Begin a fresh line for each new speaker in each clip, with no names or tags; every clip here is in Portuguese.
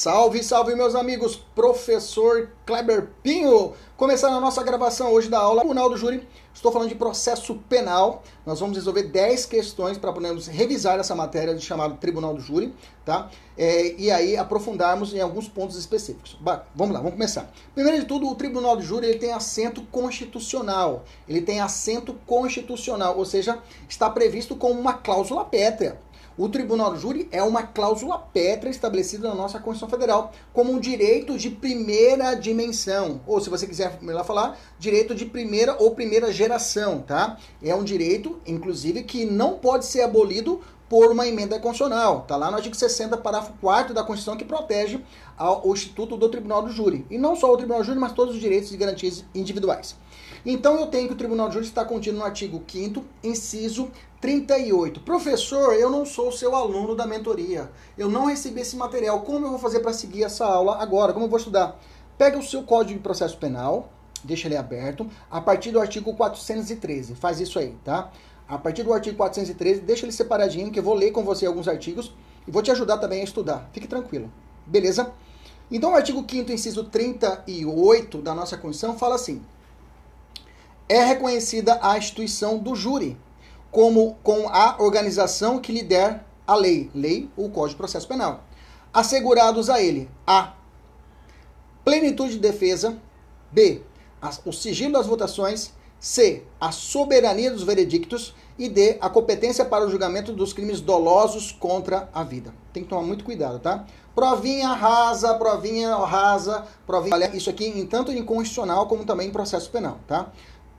Salve, salve meus amigos, professor Kleber Pinho. Começando a nossa gravação hoje da aula Tribunal do Júri. Estou falando de processo penal. Nós vamos resolver 10 questões para podermos revisar essa matéria de chamado Tribunal do Júri, tá? É, e aí aprofundarmos em alguns pontos específicos. Bah, vamos lá, vamos começar. Primeiro de tudo, o Tribunal do Júri ele tem assento constitucional. Ele tem assento constitucional, ou seja, está previsto como uma cláusula pétrea. O tribunal do júri é uma cláusula pétrea estabelecida na nossa Constituição Federal como um direito de primeira dimensão, ou se você quiser melhor falar, direito de primeira ou primeira geração, tá? É um direito, inclusive, que não pode ser abolido por uma emenda constitucional. Tá lá no artigo 60, parágrafo 4 da Constituição que protege o Instituto do Tribunal do Júri. E não só o Tribunal do Júri, mas todos os direitos e garantias individuais. Então eu tenho que o Tribunal do Júri está contido no artigo 5 inciso 38. Professor, eu não sou seu aluno da mentoria. Eu não recebi esse material. Como eu vou fazer para seguir essa aula agora? Como eu vou estudar? Pega o seu Código de Processo Penal, deixa ele aberto, a partir do artigo 413. Faz isso aí, tá? A partir do artigo 413, deixa ele separadinho, que eu vou ler com você alguns artigos e vou te ajudar também a estudar. Fique tranquilo. Beleza? Então, o artigo 5 inciso 38 da nossa Constituição fala assim: é reconhecida a instituição do júri como com a organização que lhe der a lei, lei ou Código de Processo Penal, assegurados a ele a plenitude de defesa, b o sigilo das votações, c a soberania dos veredictos e d a competência para o julgamento dos crimes dolosos contra a vida. Tem que tomar muito cuidado, tá? Provinha rasa, provinha rasa, provinha. Isso aqui, em tanto em constitucional como também em processo penal, tá?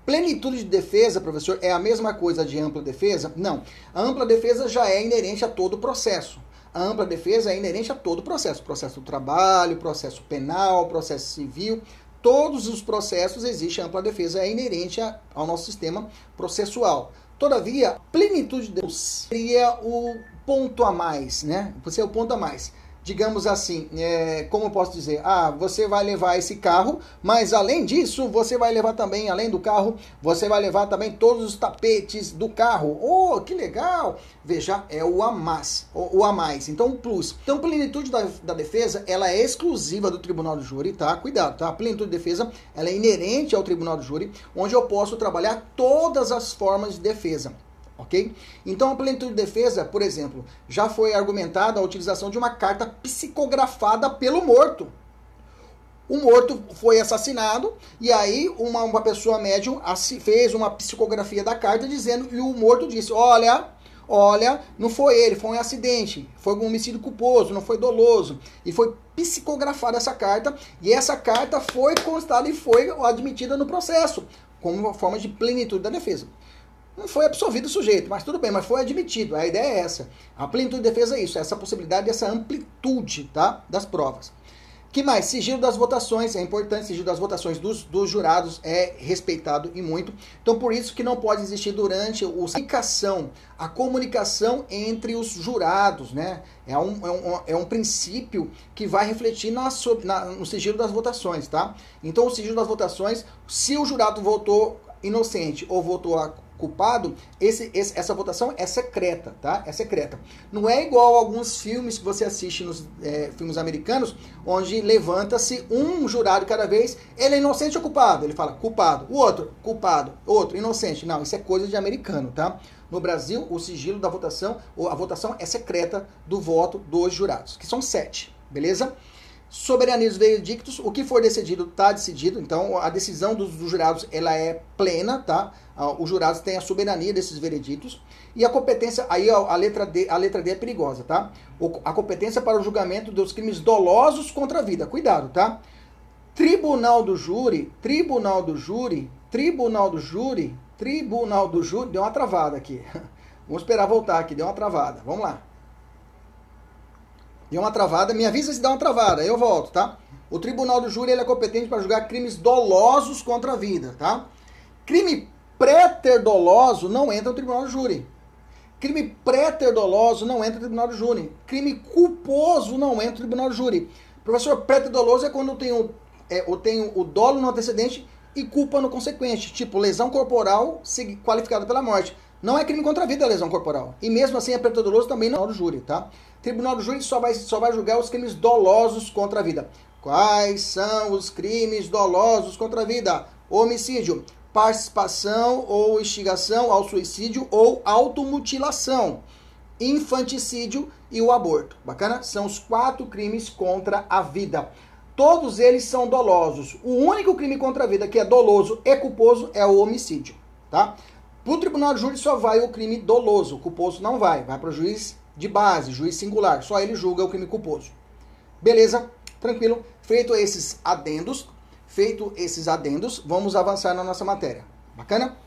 Plenitude de defesa, professor, é a mesma coisa de ampla defesa? Não. A ampla defesa já é inerente a todo o processo. A ampla defesa é inerente a todo o processo. Processo do trabalho, processo penal, processo civil. Todos os processos existe a ampla defesa, é inerente ao nosso sistema processual. Todavia, plenitude de defesa seria o ponto a mais, né? Você é o ponto a mais digamos assim, é, como posso dizer, ah, você vai levar esse carro, mas além disso, você vai levar também, além do carro, você vai levar também todos os tapetes do carro. Oh, que legal! Veja, é o a mais, o, o a mais. Então, o plus. Então, plenitude da, da defesa, ela é exclusiva do Tribunal do Júri, tá? Cuidado, tá? A plenitude de defesa, ela é inerente ao Tribunal do Júri, onde eu posso trabalhar todas as formas de defesa ok? Então, a plenitude de defesa, por exemplo, já foi argumentada a utilização de uma carta psicografada pelo morto. O morto foi assassinado e aí uma, uma pessoa médium fez uma psicografia da carta dizendo e o morto disse, olha, olha, não foi ele, foi um acidente, foi um homicídio culposo, não foi doloso. E foi psicografada essa carta e essa carta foi constada e foi admitida no processo como uma forma de plenitude da defesa. Não foi absolvido o sujeito, mas tudo bem, mas foi admitido. A ideia é essa. A plenitude de defesa é isso, é essa possibilidade, essa amplitude tá, das provas. que mais? Sigilo das votações, é importante, sigilo das votações dos, dos jurados é respeitado e muito. Então, por isso que não pode existir durante a comunicação, a comunicação entre os jurados, né? É um, é um, é um princípio que vai refletir na, na, no sigilo das votações, tá? Então, o sigilo das votações, se o jurado votou inocente ou votou culpado, esse, esse, essa votação é secreta, tá? É secreta. Não é igual alguns filmes que você assiste nos é, filmes americanos, onde levanta-se um jurado cada vez, ele é inocente ou culpado? Ele fala culpado. O outro, culpado. Outro, inocente. Não, isso é coisa de americano, tá? No Brasil, o sigilo da votação, a votação é secreta do voto dos jurados, que são sete, beleza? Soberania dos veredictos, o que for decidido está decidido, então a decisão dos, dos, jurados ela é plena, tá? Os jurados têm a soberania desses veredictos e a competência, aí a letra D, a letra D é perigosa, tá? A competência para o julgamento dos crimes dolosos contra a vida. Cuidado, tá? Tribunal do júri, tribunal do júri, tribunal do júri, tribunal do júri, deu uma travada aqui. Vamos esperar voltar aqui, deu uma travada. Vamos lá. Deu uma travada, me avisa se dá uma travada, eu volto, tá? O tribunal do júri ele é competente para julgar crimes dolosos contra a vida, tá? Crime pré-ter doloso não entra no tribunal do júri. Crime pré-ter doloso não entra no tribunal do júri. Crime culposo não entra no tribunal do júri. Professor, pré-ter doloso é quando eu tenho, é, eu tenho o dolo no antecedente e culpa no consequente, tipo lesão corporal qualificada pela morte. Não é crime contra a vida a lesão corporal. E mesmo assim é doloso também não é do júri, tá? Tribunal do Júri só vai, só vai julgar os crimes dolosos contra a vida. Quais são os crimes dolosos contra a vida? Homicídio, participação ou instigação ao suicídio ou automutilação, infanticídio e o aborto. Bacana? São os quatro crimes contra a vida. Todos eles são dolosos. O único crime contra a vida que é doloso e culposo é o homicídio, tá? Para o tribunal de júri só vai o crime doloso, o culposo não vai, vai para o juiz de base, juiz singular. Só ele julga o crime culposo. Beleza? Tranquilo? Feito esses adendos, feito esses adendos, vamos avançar na nossa matéria. Bacana?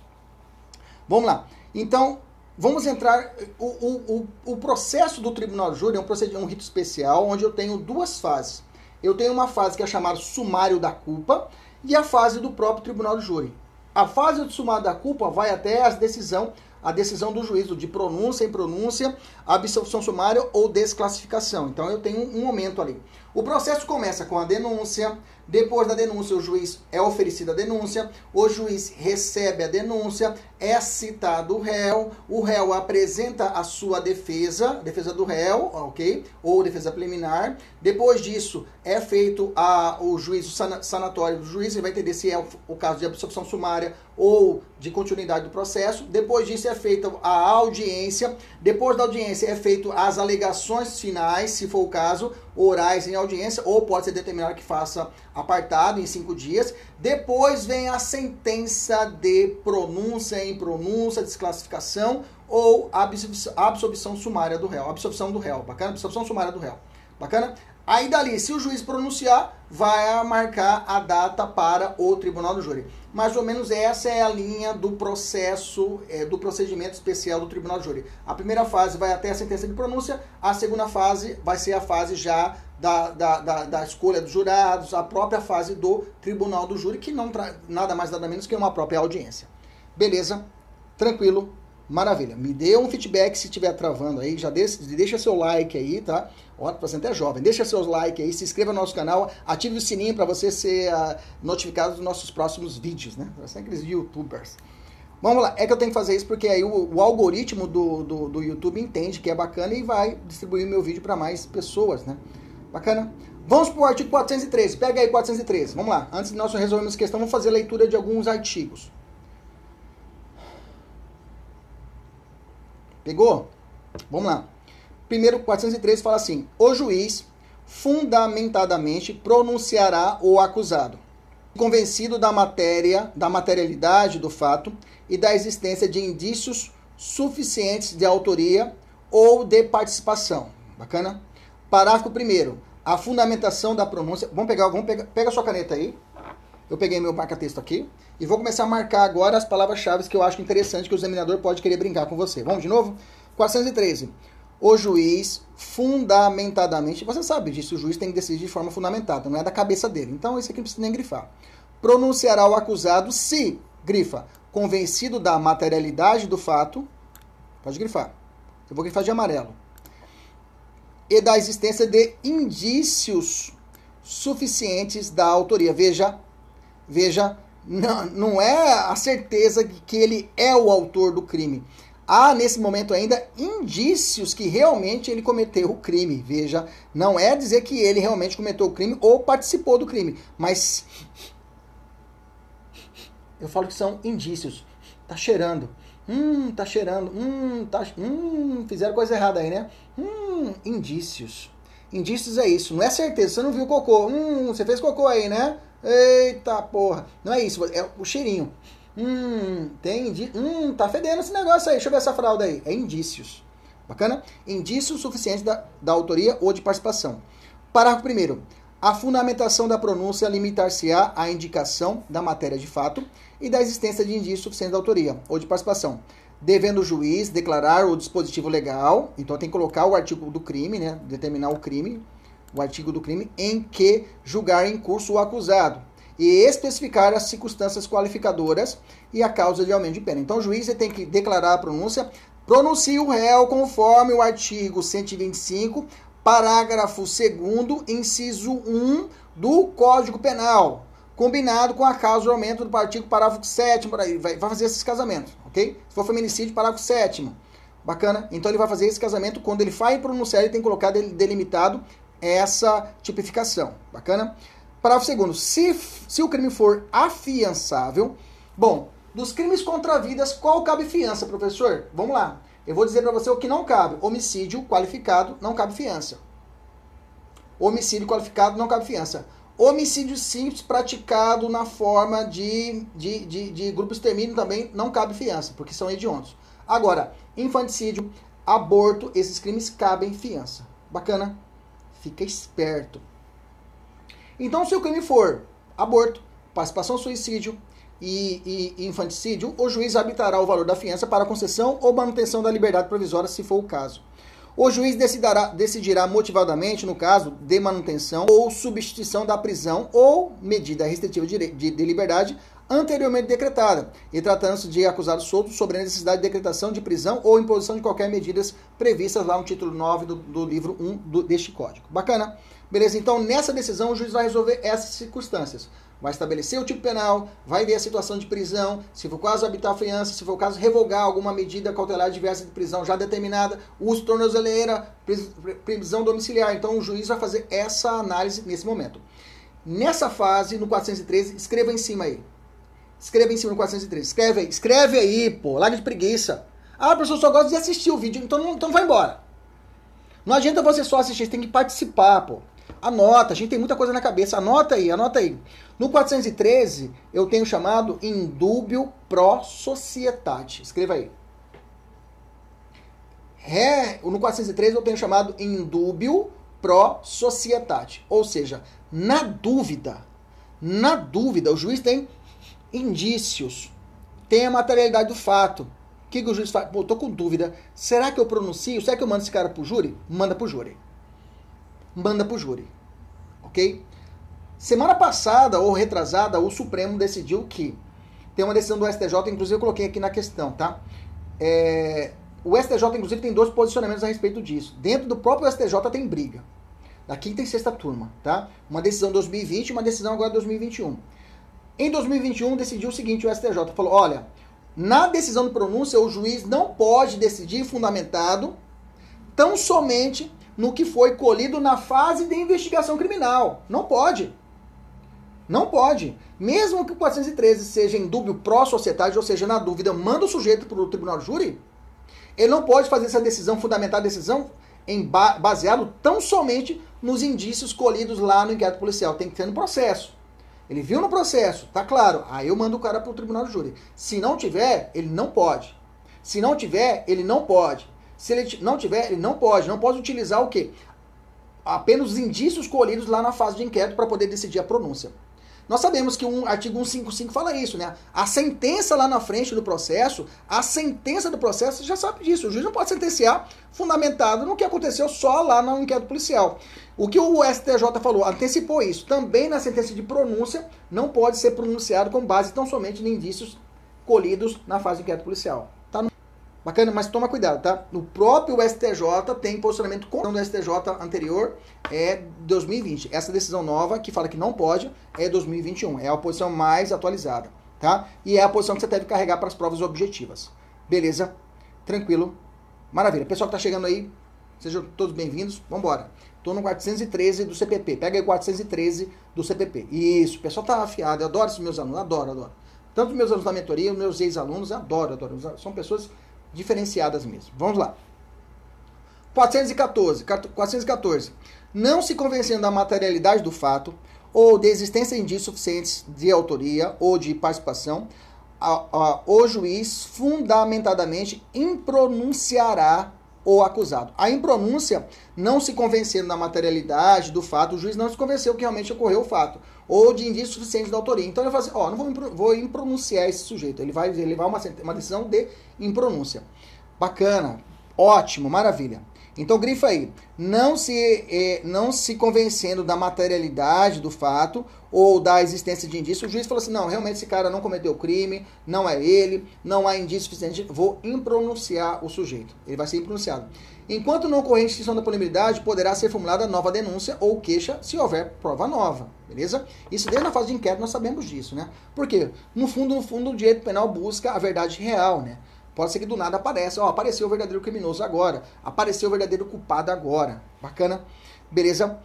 Vamos lá. Então, vamos entrar. O, o, o, o processo do tribunal de júri é um, procedimento, um rito especial onde eu tenho duas fases. Eu tenho uma fase que é chamada sumário da culpa e a fase do próprio tribunal de júri. A fase do sumário da culpa vai até a decisão a decisão do juízo de pronúncia, impronúncia, absolução sumária ou desclassificação. Então eu tenho um momento ali. O processo começa com a denúncia, depois da denúncia, o juiz é oferecido a denúncia, o juiz recebe a denúncia, é citado o réu, o réu apresenta a sua defesa, defesa do réu, ok? Ou defesa preliminar. Depois disso, é feito a, o juízo sanatório do juiz, ele vai entender se é o, o caso de absolução sumária ou de continuidade do processo. Depois disso, é feita a audiência. Depois da audiência, é feito as alegações finais, se for o caso, orais em audiência, ou pode ser determinado que faça apartado em cinco dias. Depois vem a sentença de pronúncia em pronúncia, desclassificação ou absolvição sumária do réu. Absolvição do réu, bacana? Absolvição sumária do réu, bacana? Aí dali, se o juiz pronunciar, vai marcar a data para o tribunal do júri. Mais ou menos essa é a linha do processo, é, do procedimento especial do tribunal do júri. A primeira fase vai até a sentença de pronúncia, a segunda fase vai ser a fase já da, da, da, da escolha dos jurados, a própria fase do tribunal do júri, que não traz nada mais nada menos que uma própria audiência. Beleza? Tranquilo? Maravilha. Me dê um feedback se estiver travando aí. Já deixa, deixa seu like aí, tá? Ó, você até jovem. Deixa seus likes aí, se inscreva no nosso canal, ative o sininho para você ser uh, notificado dos nossos próximos vídeos, né? Você é aqueles youtubers. Vamos lá, é que eu tenho que fazer isso porque aí o, o algoritmo do, do, do, YouTube entende que é bacana e vai distribuir meu vídeo para mais pessoas, né? Bacana? Vamos para o artigo 413. Pega aí 413. Vamos lá. Antes de nós resolvermos a questão, vamos fazer a leitura de alguns artigos. Pegou? Vamos lá. Primeiro, 413 fala assim: o juiz fundamentadamente pronunciará o acusado, convencido da matéria, da materialidade do fato e da existência de indícios suficientes de autoria ou de participação. Bacana? Parágrafo 1 A fundamentação da pronúncia. Vamos pegar, vamos pegar, pega sua caneta aí. Eu peguei meu marca-texto aqui e vou começar a marcar agora as palavras-chave que eu acho interessante que o examinador pode querer brincar com você. Vamos de novo? 413. O juiz fundamentadamente, você sabe disso, o juiz tem que decidir de forma fundamentada, não é da cabeça dele. Então, isso aqui não precisa nem grifar. Pronunciará o acusado se, grifa, convencido da materialidade do fato, pode grifar. Eu vou grifar de amarelo. E da existência de indícios suficientes da autoria. Veja, veja, não, não é a certeza que ele é o autor do crime. Há nesse momento ainda indícios que realmente ele cometeu o crime. Veja, não é dizer que ele realmente cometeu o crime ou participou do crime, mas eu falo que são indícios. Tá cheirando. Hum, tá cheirando. Hum, tá, hum, fizeram coisa errada aí, né? Hum, indícios. Indícios é isso, não é certeza. Você não viu cocô. Hum, você fez cocô aí, né? Eita porra. Não é isso, é o cheirinho. Hum, tem. Hum, tá fedendo esse negócio aí. Deixa eu ver essa fralda aí. É indícios. Bacana? Indícios suficientes da, da autoria ou de participação. Parágrafo 1. A fundamentação da pronúncia limitar-se-á à indicação da matéria de fato e da existência de indícios suficientes da autoria ou de participação, devendo o juiz declarar o dispositivo legal, então tem que colocar o artigo do crime, né, determinar o crime, o artigo do crime em que julgar em curso o acusado e especificar as circunstâncias qualificadoras e a causa de aumento de pena. Então o juiz tem que declarar a pronúncia, pronuncia o réu conforme o artigo 125 parágrafo 2 inciso 1 do Código Penal, combinado com a causa de aumento do artigo parágrafo 7 vai, vai fazer esses casamentos, ok? Se for feminicídio, parágrafo 7 Bacana? Então ele vai fazer esse casamento, quando ele vai pronunciar, ele tem que colocar delimitado essa tipificação. Bacana? Parágrafo 2 se, se o crime for afiançável, bom, dos crimes contra vidas, qual cabe fiança, professor? Vamos lá. Eu vou dizer para você o que não cabe. Homicídio qualificado não cabe fiança. Homicídio qualificado não cabe fiança. Homicídio simples praticado na forma de, de, de, de grupo extermínio também não cabe fiança, porque são hediondos. Agora, infanticídio, aborto, esses crimes cabem fiança. Bacana? Fica esperto. Então, se o crime for aborto, participação suicídio, e, e, infanticídio, o juiz arbitrará o valor da fiança para concessão ou manutenção da liberdade provisória, se for o caso. O juiz decidirá, decidirá motivadamente, no caso de manutenção ou substituição da prisão ou medida restritiva de, de, de liberdade anteriormente decretada, e tratando-se de acusado solto sobre a necessidade de decretação de prisão ou imposição de qualquer medidas previstas lá no título 9 do, do livro 1 do, deste código. Bacana? Beleza? Então, nessa decisão, o juiz vai resolver essas circunstâncias vai estabelecer o tipo penal, vai ver a situação de prisão, se for o caso habitar a fiança, se for o caso revogar alguma medida cautelar diversa de prisão já determinada, uso tornozeleira, prisão domiciliar. Então o juiz vai fazer essa análise nesse momento. Nessa fase, no 413, escreva em cima aí. Escreva em cima no 413. Escreve aí. Escreve aí, pô. Larga de preguiça. Ah, professor, só gosta de assistir o vídeo, então não, então vai embora. Não adianta você só assistir, você tem que participar, pô. Anota, a gente tem muita coisa na cabeça. Anota aí, anota aí. No 413, eu tenho chamado indúbio pro societate. Escreva aí. Ré, no 413 eu tenho chamado indúbio pro societate. Ou seja, na dúvida, na dúvida, o juiz tem indícios, tem a materialidade do fato. O que, que o juiz faz? Pô, tô com dúvida. Será que eu pronuncio? Será que eu mando esse cara pro júri? Manda pro júri manda para o júri. Ok? Semana passada, ou retrasada, o Supremo decidiu que tem uma decisão do STJ, inclusive eu coloquei aqui na questão, tá? É, o STJ, inclusive, tem dois posicionamentos a respeito disso. Dentro do próprio STJ tem briga. Da quinta e sexta turma, tá? Uma decisão 2020 e uma decisão agora 2021. Em 2021 decidiu o seguinte, o STJ falou, olha, na decisão de pronúncia o juiz não pode decidir fundamentado tão somente no que foi colhido na fase de investigação criminal. Não pode. Não pode. Mesmo que o 413 seja em dúvida pró-sociedade, ou seja, na dúvida, manda o sujeito para o tribunal de júri, ele não pode fazer essa decisão, fundamentar a decisão em ba baseado tão somente nos indícios colhidos lá no inquérito policial. Tem que ser no processo. Ele viu no processo, tá claro. Aí eu mando o cara para o tribunal de júri. Se não tiver, ele não pode. Se não tiver, ele não pode. Se ele não tiver, ele não pode. Não pode utilizar o quê? Apenas os indícios colhidos lá na fase de inquérito para poder decidir a pronúncia. Nós sabemos que o um artigo 155 fala isso, né? A sentença lá na frente do processo, a sentença do processo já sabe disso. O juiz não pode sentenciar fundamentado no que aconteceu só lá no inquérito policial. O que o STJ falou, antecipou isso. Também na sentença de pronúncia não pode ser pronunciado com base tão somente em indícios colhidos na fase de inquérito policial. Bacana, mas toma cuidado, tá? No próprio STJ tem posicionamento com do STJ anterior é 2020. Essa decisão nova que fala que não pode é 2021. É a posição mais atualizada, tá? E é a posição que você deve carregar para as provas objetivas. Beleza? Tranquilo? Maravilha. Pessoal que tá chegando aí, sejam todos bem-vindos. Vamos embora. Tô no 413 do CPP. Pega aí o 413 do CPP. Isso, o pessoal tá afiado. Eu adoro esses meus alunos, adoro, adoro. Tanto meus alunos da mentoria, meus ex-alunos, adoro, adoro. São pessoas diferenciadas mesmo. Vamos lá. 414, 414. Não se convencendo da materialidade do fato ou de existência de indícios suficientes de autoria ou de participação, a, a, o juiz fundamentadamente impronunciará o acusado. A impronúncia, não se convencendo da materialidade do fato, o juiz não se convenceu que realmente ocorreu o fato, ou de indícios suficientes de autoria. Então ele fala assim, ó, não vou, vou impronunciar esse sujeito, ele vai levar uma, uma decisão de impronúncia. Bacana, ótimo, maravilha. Então grifa aí, não se, eh, não se convencendo da materialidade do fato ou da existência de indício, o juiz falou assim, não, realmente esse cara não cometeu crime, não é ele, não há indício suficiente, vou impronunciar o sujeito. Ele vai ser impronunciado. Enquanto não ocorrer extinção da punibilidade, poderá ser formulada nova denúncia ou queixa se houver prova nova, beleza? Isso desde a fase de inquérito nós sabemos disso, né? Porque, no fundo, no fundo, o direito penal busca a verdade real, né? Pode ser que do nada apareça, ó, apareceu o verdadeiro criminoso agora, apareceu o verdadeiro culpado agora. Bacana? Beleza?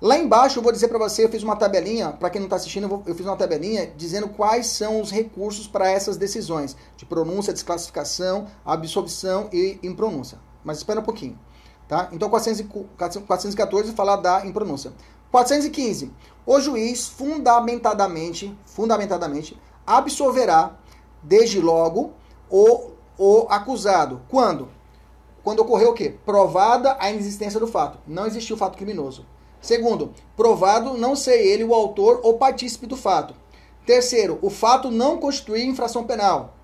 Lá embaixo eu vou dizer para você, eu fiz uma tabelinha, para quem não está assistindo, eu, vou, eu, fiz uma tabelinha dizendo quais são os recursos para essas decisões de pronúncia, desclassificação, absolvição e impronúncia. Mas espera um pouquinho, tá? Então 414 fala da impronúncia. 415. O juiz fundamentadamente, fundamentadamente absolverá desde logo o o acusado. Quando? Quando ocorreu o quê? Provada a inexistência do fato. Não existiu fato criminoso. Segundo, provado não ser ele o autor ou partícipe do fato. Terceiro, o fato não constituir infração penal.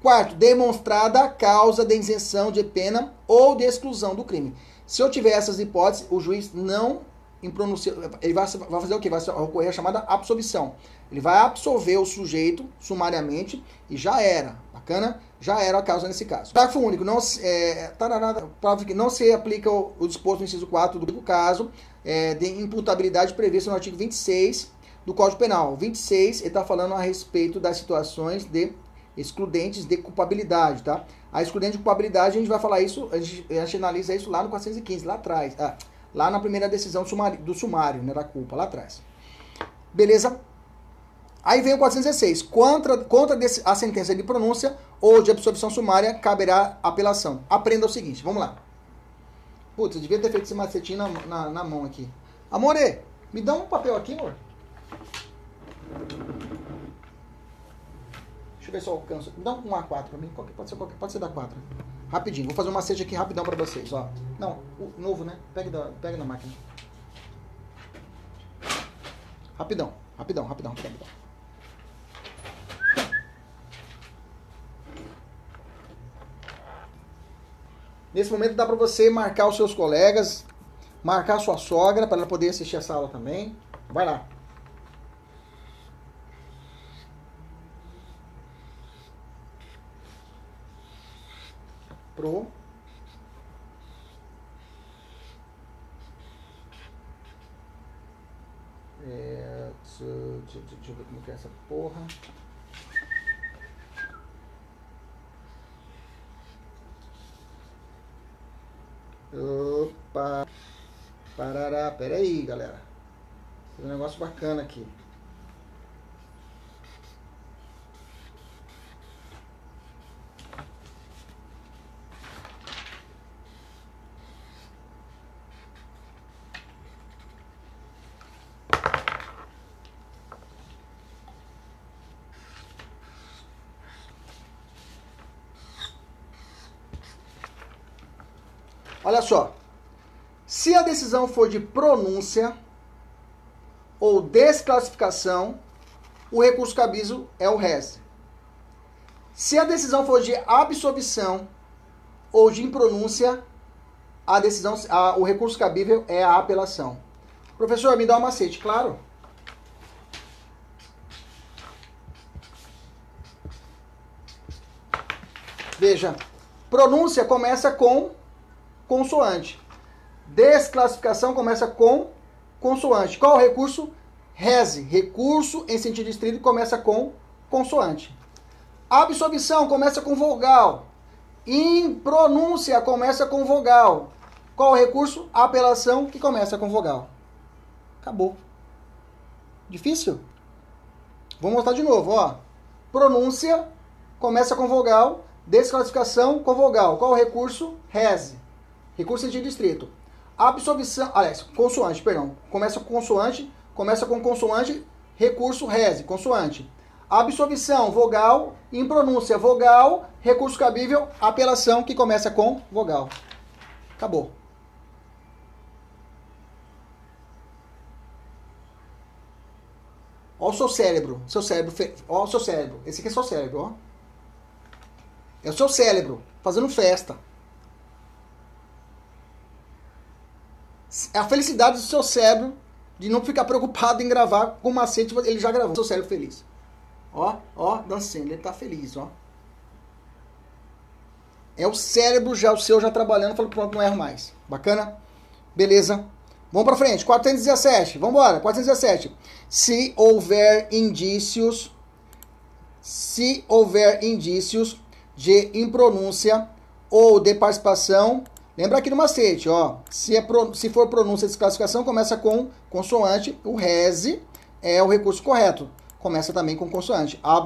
Quarto, demonstrada a causa de isenção de pena ou de exclusão do crime. Se eu tiver essas hipóteses, o juiz não impronuncia, ele vai, vai fazer o quê? Vai ocorrer a chamada absolvição. Ele vai absolver o sujeito sumariamente e já era. Bacana? Já era a causa nesse caso. Parágrafo único. Não, é, não se aplica o, o, disposto no inciso 4 do caso é, de imputabilidade previsto no artigo 26 do Código Penal. 26, ele está falando a respeito das situações de excludentes de culpabilidade, tá? A excludente de culpabilidade, a gente vai falar isso, a gente, a gente analisa isso lá no 415, lá atrás. Ah, lá na primeira decisão do sumário, do sumário né, da culpa, lá atrás. Beleza? Aí vem o 416. Contra, contra a sentença de pronúncia ou de absorção sumária, caberá apelação. Aprenda o seguinte, vamos lá. Putz, eu devia ter feito esse macetinho na, na, na mão aqui. Amore, me dá um papel aqui, amor. Deixa eu ver se eu alcanço. Me dá um A4 pra mim. Pode ser, pode ser da 4. Rapidinho. Vou fazer um macete aqui rapidão pra vocês, ó. Não, o novo, né? Pega, da, pega na máquina. Rapidão, rapidão, rapidão, rapidão. Nesse momento dá para você marcar os seus colegas, marcar sua sogra para ela poder assistir essa aula também. Vai lá. Pro. É, deixa, eu ver como é essa porra. Opa! Parará, pera aí, galera. Tem um negócio bacana aqui. Olha só. Se a decisão for de pronúncia ou desclassificação, o recurso cabível é o res. Se a decisão for de absolvição ou de impronúncia, a decisão, a, o recurso cabível é a apelação. Professor, me dá um macete, claro. Veja, pronúncia começa com consoante. Desclassificação começa com consoante. Qual o recurso? Reze. Recurso em sentido estrito começa com consoante. Absolvição começa com vogal. Impronúncia começa com vogal. Qual o recurso? Apelação que começa com vogal. Acabou. Difícil? Vou mostrar de novo, ó. Pronúncia começa com vogal, desclassificação com vogal. Qual o recurso? Reze. recurso sentido distrito. Absolvição, aliás, consoante, perdão. Começa com consoante, começa com consoante, recurso rese, consoante. Absolvição, vogal, impronúncia, vogal, recurso cabível, apelação que começa com vogal. Acabou. Olha o seu cérebro, seu cérebro, olha o seu cérebro. Esse aqui é seu cérebro, ó. É o seu cérebro fazendo festa. A felicidade do seu cérebro de não ficar preocupado em gravar com macete, ele já gravou. Seu cérebro feliz. Ó, ó, dançando, ele tá feliz, ó. É o cérebro já, o seu já trabalhando, falou, pronto, não erro mais. Bacana? Beleza. Vamos para frente. 417. Vamos embora. 417. Se houver indícios, se houver indícios de impronúncia ou de participação Lembra aqui no macete, ó. Se, é pro, se for pronúncia de desclassificação, começa com consoante. O rese é o recurso correto. Começa também com consoante. A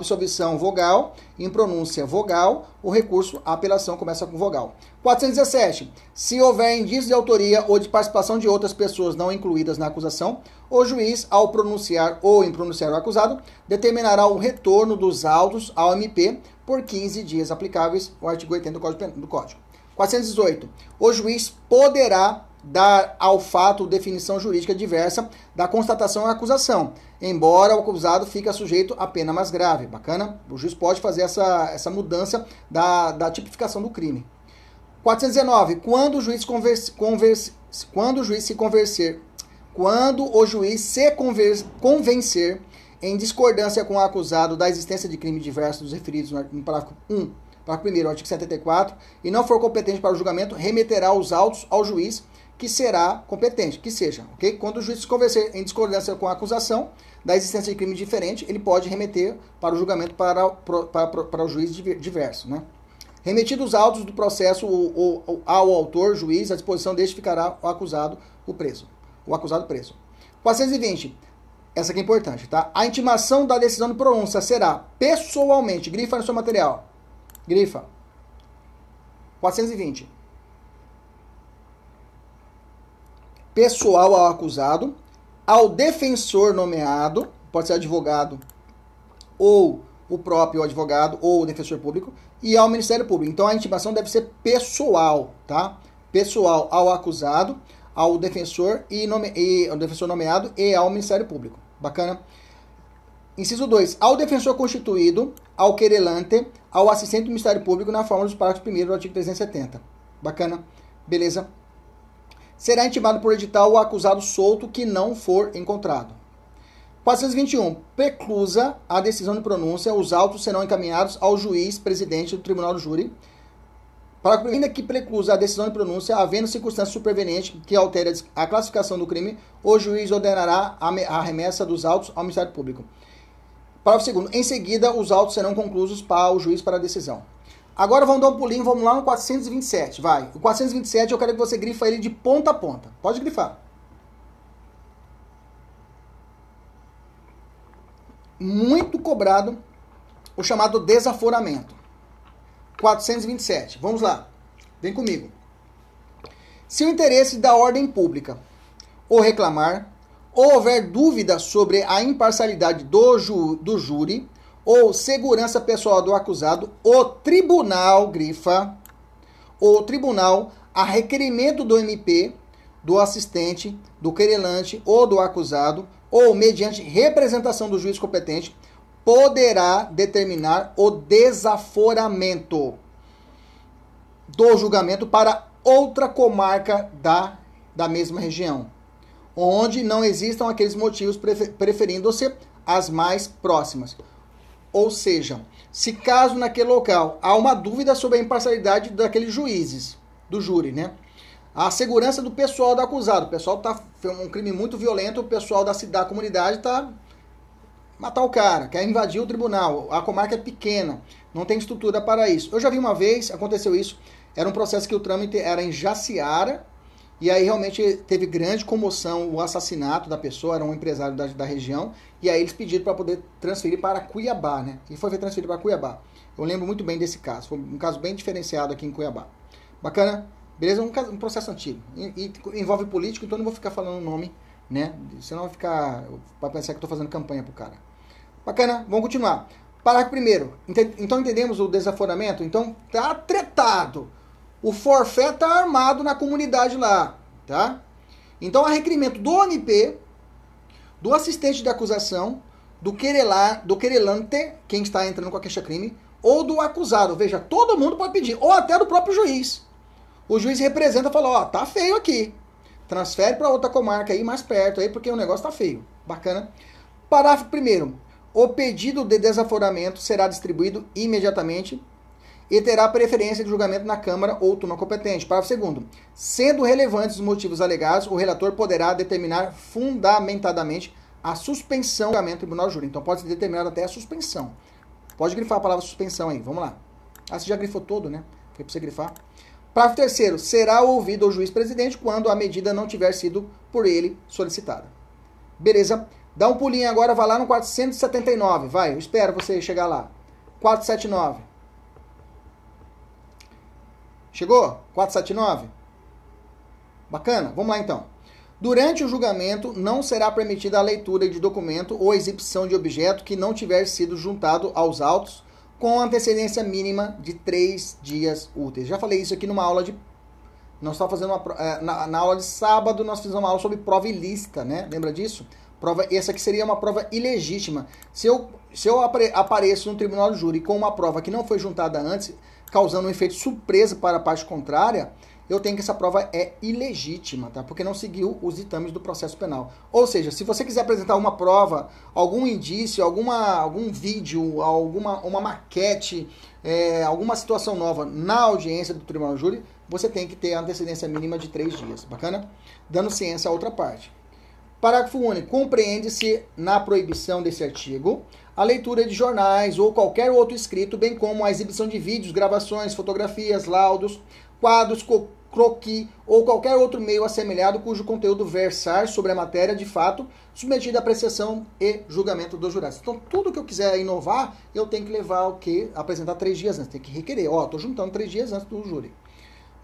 vogal, em pronúncia vogal, o recurso, a apelação começa com vogal. 417. Se houver indício de autoria ou de participação de outras pessoas não incluídas na acusação, o juiz, ao pronunciar ou impronunciar o acusado, determinará o retorno dos autos ao MP por 15 dias aplicáveis, o artigo 80 do Código. 418. O juiz poderá dar ao fato definição jurídica diversa da constatação e acusação, embora o acusado fique sujeito à pena mais grave. Bacana? O juiz pode fazer essa, essa mudança da, da tipificação do crime. 419. Quando o juiz converse, converse, quando o juiz se convencer, quando o juiz se converse, convencer em discordância com o acusado da existência de crime diverso dos referidos no parágrafo 1 Parágrafo 1 artigo 74, e não for competente para o julgamento, remeterá os autos ao juiz que será competente, que seja, ok? Quando o juiz se convencer em discordância com a acusação da existência de crime diferente, ele pode remeter para o julgamento para, para, para, para o juiz diverso, né? Remetidos os autos do processo o, o, ao autor, juiz, à disposição deste ficará o acusado, o preso. O acusado preso. 420. Essa aqui é importante, tá? A intimação da decisão de pronúncia será pessoalmente, grifa no seu material, Grifa. 420. Pessoal ao acusado, ao defensor nomeado, pode ser advogado ou o próprio advogado ou o defensor público, e ao Ministério Público. Então a intimação deve ser pessoal, tá? Pessoal ao acusado, ao defensor e, nome, e ao defensor nomeado e ao Ministério Público. Bacana? Inciso 2. Ao defensor constituído, ao querelante, ao assistente do Ministério Público na forma dos parágrafos 1 do artigo 370. Bacana? Beleza? Será intimado por edital o acusado solto que não for encontrado. 421. Preclusa a decisão de pronúncia, os autos serão encaminhados ao juiz presidente do Tribunal do Júri. Para ainda que preclusa a decisão de pronúncia, havendo circunstância superveniente que altere a classificação do crime, o juiz ordenará a remessa dos autos ao Ministério Público. Parágrafo segundo. Em seguida, os autos serão conclusos para o juiz para a decisão. Agora vamos dar um pulinho, vamos lá no 427, vai. O 427 eu quero que você grifa ele de ponta a ponta. Pode grifar. Muito cobrado o chamado desaforamento. 427. Vamos lá. Vem comigo. Se o interesse da ordem pública ou reclamar houver dúvida sobre a imparcialidade do, ju, do júri ou segurança pessoal do acusado, o tribunal, grifa, o tribunal, a requerimento do MP, do assistente, do querelante ou do acusado, ou mediante representação do juiz competente, poderá determinar o desaforamento do julgamento para outra comarca da, da mesma região onde não existam aqueles motivos preferindo-se as mais próximas. Ou seja, se caso naquele local há uma dúvida sobre a imparcialidade daqueles juízes, do júri, né? A segurança do pessoal do acusado. O pessoal tá um crime muito violento, o pessoal da, da comunidade tá matar o cara, quer invadir o tribunal. A comarca é pequena, não tem estrutura para isso. Eu já vi uma vez, aconteceu isso, era um processo que o trâmite era em Jaciara, e aí realmente teve grande comoção o assassinato da pessoa, era um empresário da, da região, e aí eles pediram para poder transferir para Cuiabá, né? E foi transferido para Cuiabá. Eu lembro muito bem desse caso, foi um caso bem diferenciado aqui em Cuiabá. Bacana? Beleza? Um, um processo antigo. E, e, envolve político, então não vou ficar falando o nome, né? Senão vai ficar. Vai pensar que tô fazendo campanha pro cara. Bacana, vamos continuar. Parágrafo primeiro. Então entendemos o desaforamento? Então tá tretado. O forfé tá armado na comunidade lá, tá? Então há requerimento do OMP, do assistente de acusação, do querelar, do querelante, quem está entrando com a queixa-crime, ou do acusado. Veja, todo mundo pode pedir, ou até do próprio juiz. O juiz representa e fala, ó, tá feio aqui. Transfere para outra comarca aí mais perto aí, porque o negócio tá feio. Bacana. Parágrafo primeiro. O pedido de desaforamento será distribuído imediatamente e terá preferência de julgamento na Câmara ou turma competente. Parágrafo segundo. Sendo relevantes os motivos alegados, o relator poderá determinar fundamentadamente a suspensão do julgamento do tribunal júri. Então pode ser determinado até a suspensão. Pode grifar a palavra suspensão aí, vamos lá. Ah, você já grifou todo, né? Foi para você grifar. Parágrafo terceiro. Será ouvido o juiz presidente quando a medida não tiver sido por ele solicitada. Beleza? Dá um pulinho agora, vai lá no 479. Vai, eu espero você chegar lá. 479. Chegou? 479? Bacana? Vamos lá então. Durante o julgamento, não será permitida a leitura de documento ou exibição de objeto que não tiver sido juntado aos autos com antecedência mínima de três dias úteis. Já falei isso aqui numa aula de. Nós estávamos fazendo uma. É, na, na, aula de sábado, nós fizemos uma aula sobre prova ilícita, né? Lembra disso? Prova, essa aqui seria uma prova ilegítima. Se eu, se eu apareço no tribunal de júri com uma prova que não foi juntada antes, causando um efeito surpresa para a parte contrária, eu tenho que essa prova é ilegítima, tá? Porque não seguiu os ditames do processo penal. Ou seja, se você quiser apresentar uma prova, algum indício, alguma, algum vídeo, alguma uma maquete, é, alguma situação nova na audiência do tribunal júri, você tem que ter a antecedência mínima de três dias. Bacana? Dando ciência a outra parte. Parágrafo único. Compreende-se na proibição desse artigo a leitura de jornais ou qualquer outro escrito, bem como a exibição de vídeos, gravações, fotografias, laudos, quadros, croqui ou qualquer outro meio assemelhado cujo conteúdo versar sobre a matéria de fato submetida à apreciação e julgamento dos jurados. Então, tudo que eu quiser inovar, eu tenho que levar o que? Apresentar três dias antes. Tem que requerer. Ó, tô juntando três dias antes do júri.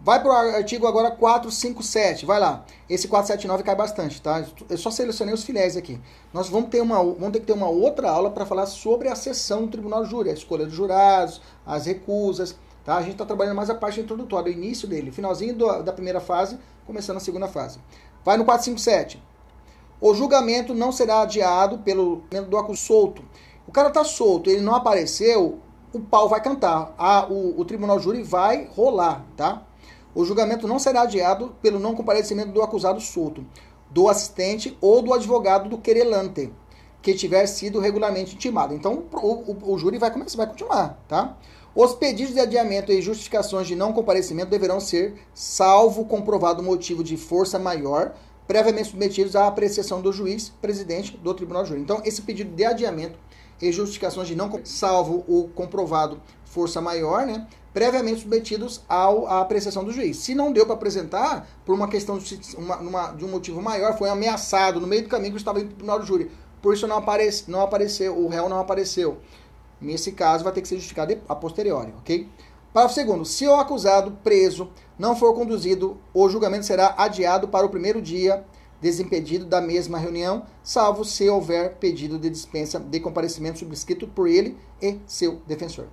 Vai para o artigo agora 457, vai lá. Esse 479 cai bastante, tá? Eu só selecionei os filés aqui. Nós vamos ter, uma, vamos ter que ter uma outra aula para falar sobre a sessão do tribunal de júri, a escolha dos jurados, as recusas, Tá? A gente está trabalhando mais a parte introdutória, o início dele, finalzinho do, da primeira fase, começando a segunda fase. Vai no 457. O julgamento não será adiado pelo do acusado solto. O cara está solto, ele não apareceu, o pau vai cantar. A, o, o tribunal júri vai rolar, tá? O julgamento não será adiado pelo não comparecimento do acusado solto, do assistente ou do advogado do querelante, que tiver sido regularmente intimado. Então, o, o, o júri vai começar, vai continuar, tá? Os pedidos de adiamento e justificações de não comparecimento deverão ser, salvo comprovado motivo de força maior, previamente submetidos à apreciação do juiz presidente do tribunal júri. Então, esse pedido de adiamento e justificações de não salvo o comprovado força maior, né, previamente submetidos ao, à apreciação do juiz. Se não deu para apresentar, por uma questão de, uma, de um motivo maior, foi ameaçado no meio do caminho que estava no tribunal de júri. Por isso não, aparece, não apareceu, o réu não apareceu. Nesse caso, vai ter que ser justificado a posteriori, ok? Parágrafo segundo. Se o acusado preso não for conduzido, o julgamento será adiado para o primeiro dia desimpedido da mesma reunião, salvo se houver pedido de dispensa de comparecimento subscrito por ele e seu defensor.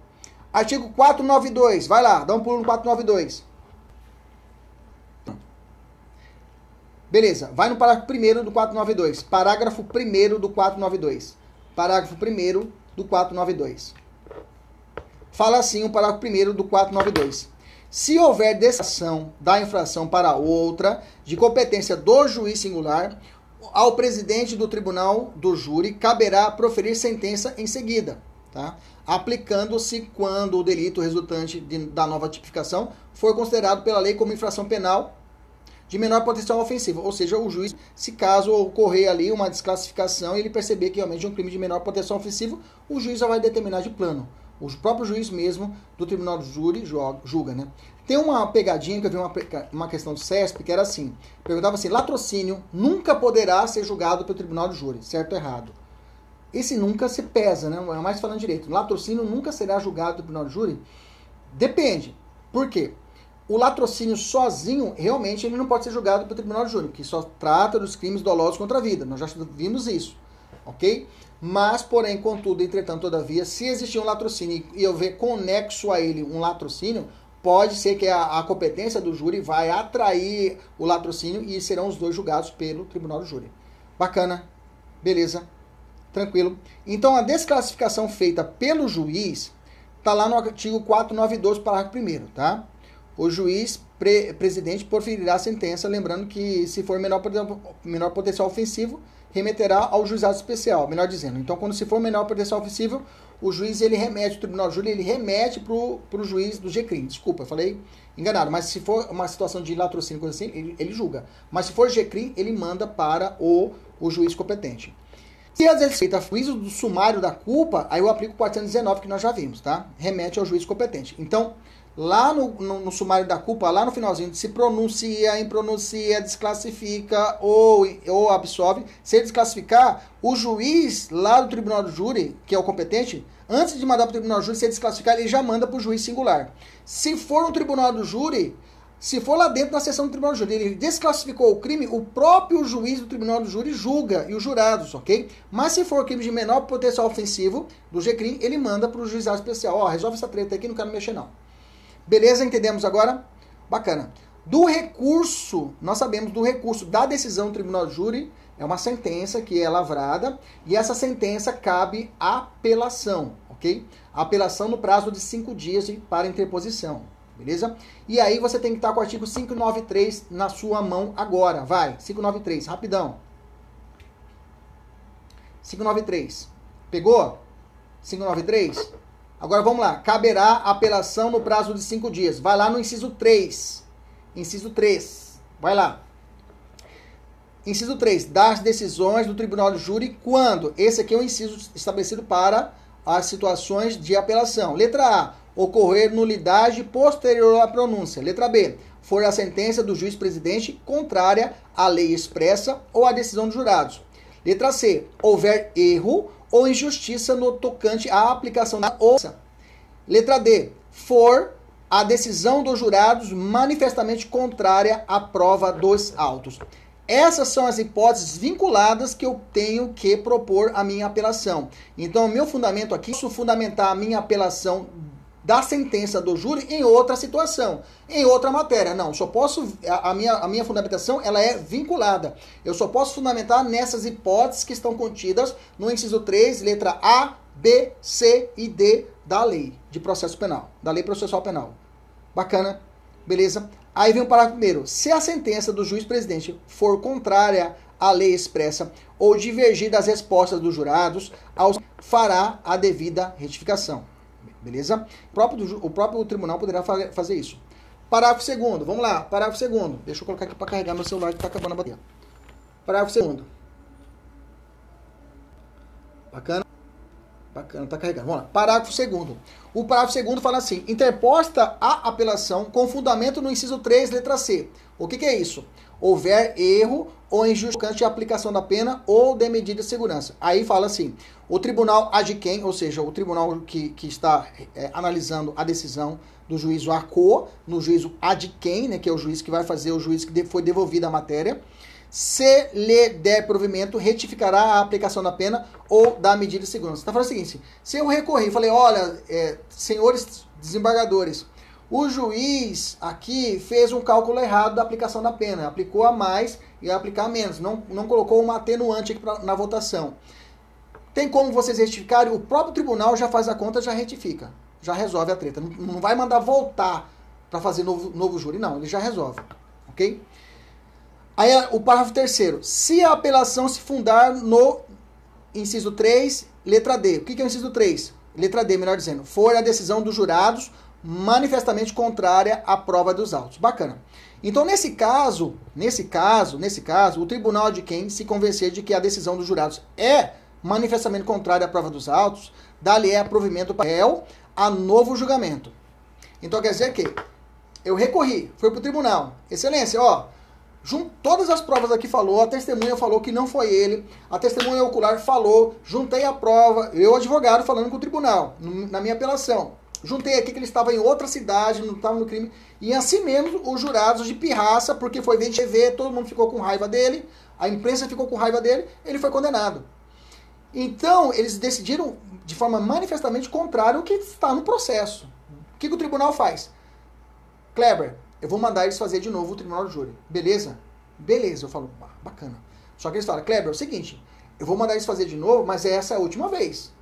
Artigo 492. Vai lá, dá um pulo no 492. Beleza, vai no parágrafo 1 do 492. Parágrafo 1 do 492. Parágrafo 1 do 492. Fala assim o parágrafo 1 do 492. Se houver decisão da infração para outra, de competência do juiz singular, ao presidente do tribunal do júri caberá proferir sentença em seguida, tá? aplicando-se quando o delito resultante de, da nova tipificação for considerado pela lei como infração penal de menor potencial ofensivo. Ou seja, o juiz, se caso ocorrer ali uma desclassificação e ele perceber que realmente é um crime de menor potencial ofensivo, o juiz já vai determinar de plano. O próprio juiz mesmo do tribunal de júri julga, né? Tem uma pegadinha que eu vi uma, uma questão do CESP que era assim: perguntava assim, latrocínio nunca poderá ser julgado pelo tribunal de júri, certo ou errado? Esse nunca se pesa, né? É mais falando direito. Latrocínio nunca será julgado pelo tribunal de júri? Depende. Por quê? o latrocínio sozinho, realmente, ele não pode ser julgado pelo Tribunal de Júri, que só trata dos crimes dolosos contra a vida. Nós já vimos isso, ok? Mas, porém, contudo, entretanto, todavia, se existir um latrocínio e eu ver conexo a ele um latrocínio, pode ser que a, a, competência do júri vai atrair o latrocínio e serão os dois julgados pelo Tribunal do Júri. Bacana, beleza, tranquilo. Então, a desclassificação feita pelo juiz está lá no artigo 492, parágrafo 1 tá? o juiz pre presidente proferirá a sentença, lembrando que se for menor, menor potencial ofensivo, remeterá ao juizado especial, melhor dizendo. Então, quando se for menor potencial ofensivo, o juiz ele remete, o tribunal de júri ele remete para o juiz do GCRIM. Desculpa, eu falei enganado. Mas se for uma situação de latrocínio, coisa assim, ele, ele julga. Mas se for GCRIM, ele manda para o, o juiz competente. Se às vezes feita juízo do sumário da culpa, aí eu aplico o 419 que nós já vimos, tá? Remete ao juiz competente. Então, lá no, no, no, sumário da culpa, lá no finalzinho, se pronuncia, impronuncia, desclassifica ou, ou absolve. Se desclassificar, o juiz lá do tribunal do júri, que é o competente, antes de mandar para o tribunal do júri, se desclassificar, ele já manda para o juiz singular. Se for no tribunal do júri, se for lá dentro na sessão do tribunal do júri, ele desclassificou o crime, o próprio juiz do tribunal do júri julga e os jurados, ok? Mas se for crime de menor potencial ofensivo do GCRIM, ele manda para o juizado especial. Ó, oh, resolve essa treta aqui, não quero mexer não. Beleza? Entendemos agora? Bacana. Do recurso, nós sabemos do recurso da decisão do tribunal de júri, é uma sentença que é lavrada e essa sentença cabe apelação, ok? Apelação no prazo de cinco dias para interposição, beleza? E aí você tem que estar com o artigo 593 na sua mão agora, vai, 593, rapidão. 593, pegou? 593? Agora vamos lá. Caberá apelação no prazo de cinco dias. Vai lá no inciso 3. Inciso 3. Vai lá. Inciso 3. Das decisões do Tribunal de Júri quando? Esse aqui é o inciso estabelecido para as situações de apelação. Letra A. Ocorrer nulidade posterior à pronúncia. Letra B. For a sentença do juiz presidente contrária à lei expressa ou à decisão dos jurados. Letra C. Houver erro ou injustiça no tocante à aplicação da ouça. Letra D. For a decisão dos jurados manifestamente contrária à prova dos autos. Essas são as hipóteses vinculadas que eu tenho que propor a minha apelação. Então, o meu fundamento aqui, posso fundamentar a minha apelação da sentença do júri em outra situação, em outra matéria. Não, só posso a, a, minha, a minha fundamentação ela é vinculada. Eu só posso fundamentar nessas hipóteses que estão contidas no inciso 3, letra A, B, C e D da lei de processo penal, da lei processual penal. Bacana? Beleza? Aí vem o parágrafo primeiro. Se a sentença do juiz presidente for contrária à lei expressa ou divergir das respostas dos jurados, fará a devida retificação. Beleza? O próprio, o próprio tribunal poderá fazer isso. Parágrafo segundo, vamos lá, parágrafo segundo. Deixa eu colocar aqui para carregar meu celular que está acabando a bateria. Parágrafo segundo. Bacana? Bacana, tá carregando. Vamos lá. Parágrafo segundo. O parágrafo segundo fala assim: interposta a apelação com fundamento no inciso 3, letra C. O que, que é isso? Houver erro ou injustificante de aplicação da pena ou de medida de segurança. Aí fala assim: o tribunal adquém, ou seja, o tribunal que, que está é, analisando a decisão do juízo ACO, no juízo adquém, né, que é o juiz que vai fazer o juiz que foi devolvida a matéria, se lhe der provimento, retificará a aplicação da pena ou da medida de segurança. Está falando o seguinte: se eu recorrer e falei, olha, é, senhores desembargadores, o juiz aqui fez um cálculo errado da aplicação da pena, aplicou a mais e aplicar a menos, não, não colocou uma atenuante aqui pra, na votação. Tem como vocês retificarem? O próprio tribunal já faz a conta, já retifica, já resolve a treta. Não, não vai mandar voltar para fazer novo, novo júri, não, ele já resolve, ok? Aí o parágrafo terceiro. Se a apelação se fundar no inciso 3, letra D. O que é o inciso 3? Letra D, melhor dizendo. For a decisão dos jurados manifestamente contrária à prova dos autos. Bacana. Então, nesse caso, nesse caso, nesse caso, o tribunal de quem se convencer de que a decisão dos jurados é manifestamente contrária à prova dos autos, dá-lhe é provimento para réu a novo julgamento. Então, quer dizer que eu recorri, fui para o tribunal. Excelência, ó, Jun, todas as provas aqui falou, a testemunha falou que não foi ele, a testemunha ocular falou, juntei a prova, eu advogado falando com o tribunal, na minha apelação. Juntei aqui que ele estava em outra cidade, não estava no crime. E assim mesmo, os jurados de pirraça, porque foi ver TV, todo mundo ficou com raiva dele, a imprensa ficou com raiva dele, ele foi condenado. Então, eles decidiram de forma manifestamente contrária ao que está no processo. O que, que o tribunal faz? Kleber, eu vou mandar eles fazer de novo o tribunal de júri. Beleza? Beleza. Eu falo, bacana. Só que eles falam, Kleber, é o seguinte, eu vou mandar eles fazer de novo, mas essa é a última vez.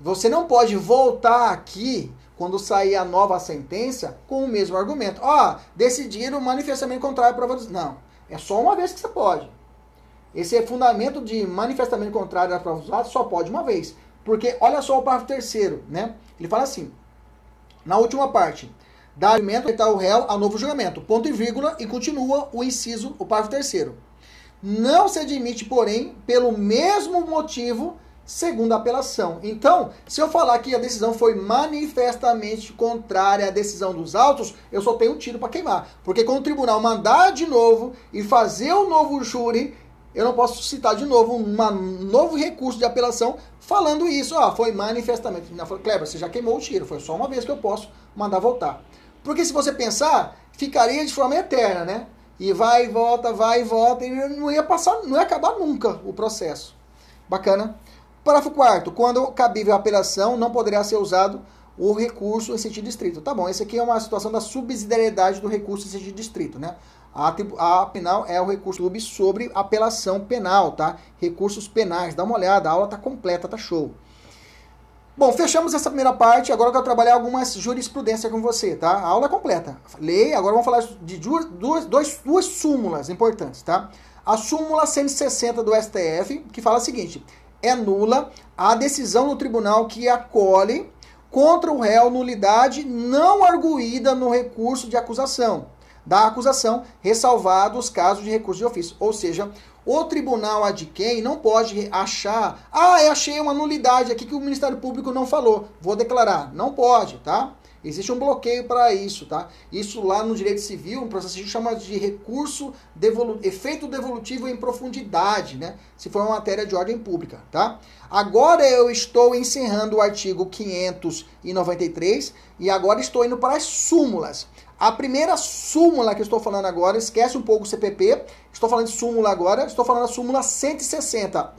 Você não pode voltar aqui quando sair a nova sentença com o mesmo argumento. Ó, oh, decidiram manifestamente contrário para você. Não, é só uma vez que você pode. Esse fundamento de manifestamente contrário às provas usadas só pode uma vez. Porque olha só o parágrafo terceiro, né? Ele fala assim: na última parte, dá argumento está o réu a novo julgamento, ponto e vírgula, e continua o inciso, o parágrafo terceiro. Não se admite, porém, pelo mesmo motivo, segundo a apelação. Então, se eu falar que a decisão foi manifestamente contrária à decisão dos autos, eu só tenho um tiro para queimar. Porque quando o tribunal mandar de novo e fazer um novo júri, eu não posso citar de novo um novo recurso de apelação falando isso. Ah, foi manifestamente. Kleber, você já queimou o tiro, foi só uma vez que eu posso mandar voltar. Porque se você pensar, ficaria de forma eterna, né? E vai e volta, vai e volta, e não ia passar, não ia acabar nunca o processo. Bacana. Parágrafo 4 Quando cabível a apelação, não poderá ser usado o recurso em sentido estrito. Tá bom, esse aqui é uma situação da subsidiariedade do recurso em sentido estrito, né? A, a penal é o recurso sub sobre apelação penal, tá? Recursos penais. Dá uma olhada, a aula tá completa, tá show. Bom, fechamos essa primeira parte. Agora eu quero trabalhar algumas jurisprudências com você, tá? A aula é completa. Lei, agora vamos falar de duas, duas, duas súmulas importantes, tá? A súmula 160 do STF, que fala o seguinte: é nula a decisão do tribunal que acolhe contra o réu nulidade não arguída no recurso de acusação da acusação, ressalvado os casos de recurso de ofício. Ou seja, o tribunal adquém não pode achar, ah, eu achei uma nulidade aqui que o Ministério Público não falou, vou declarar. Não pode, tá? Existe um bloqueio para isso, tá? Isso lá no direito civil, um processo civil chama de recurso devolu efeito devolutivo em profundidade, né? Se for uma matéria de ordem pública, tá? Agora eu estou encerrando o artigo 593 e agora estou indo para as súmulas. A primeira súmula que eu estou falando agora, esquece um pouco o CPP, estou falando de súmula agora, estou falando da súmula 160,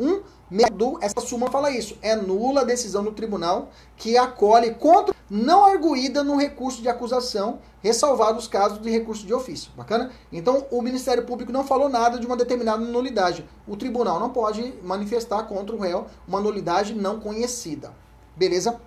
Medu, essa súmula fala isso. É nula a decisão do tribunal que acolhe contra não arguída no recurso de acusação, ressalvados os casos de recurso de ofício. Bacana? Então, o Ministério Público não falou nada de uma determinada nulidade. O tribunal não pode manifestar contra o réu uma nulidade não conhecida. Beleza?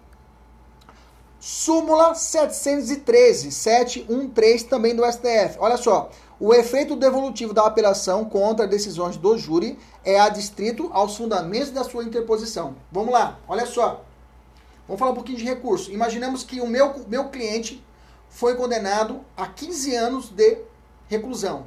Súmula 713, 713 também do STF. Olha só, o efeito devolutivo da apelação contra decisões do júri é adstrito aos fundamentos da sua interposição. Vamos lá, olha só. Vamos falar um pouquinho de recurso. Imaginemos que o meu, meu cliente foi condenado a 15 anos de reclusão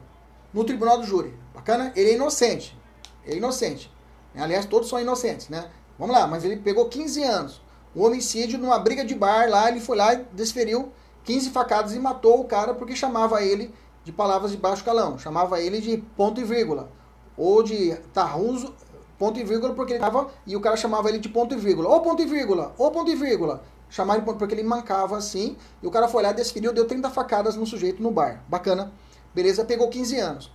no tribunal do júri. Bacana? Ele é inocente. Ele é inocente. Aliás, todos são inocentes, né? Vamos lá, mas ele pegou 15 anos um homicídio numa briga de bar lá, ele foi lá e desferiu 15 facadas e matou o cara porque chamava ele de palavras de baixo calão, chamava ele de ponto e vírgula, ou de tarruso, ponto e vírgula porque ele tava e o cara chamava ele de ponto e vírgula, ou ponto e vírgula, ou ponto e vírgula, chamava ele porque ele mancava assim, e o cara foi lá, desferiu, deu 30 facadas no sujeito no bar. Bacana. Beleza, pegou 15 anos.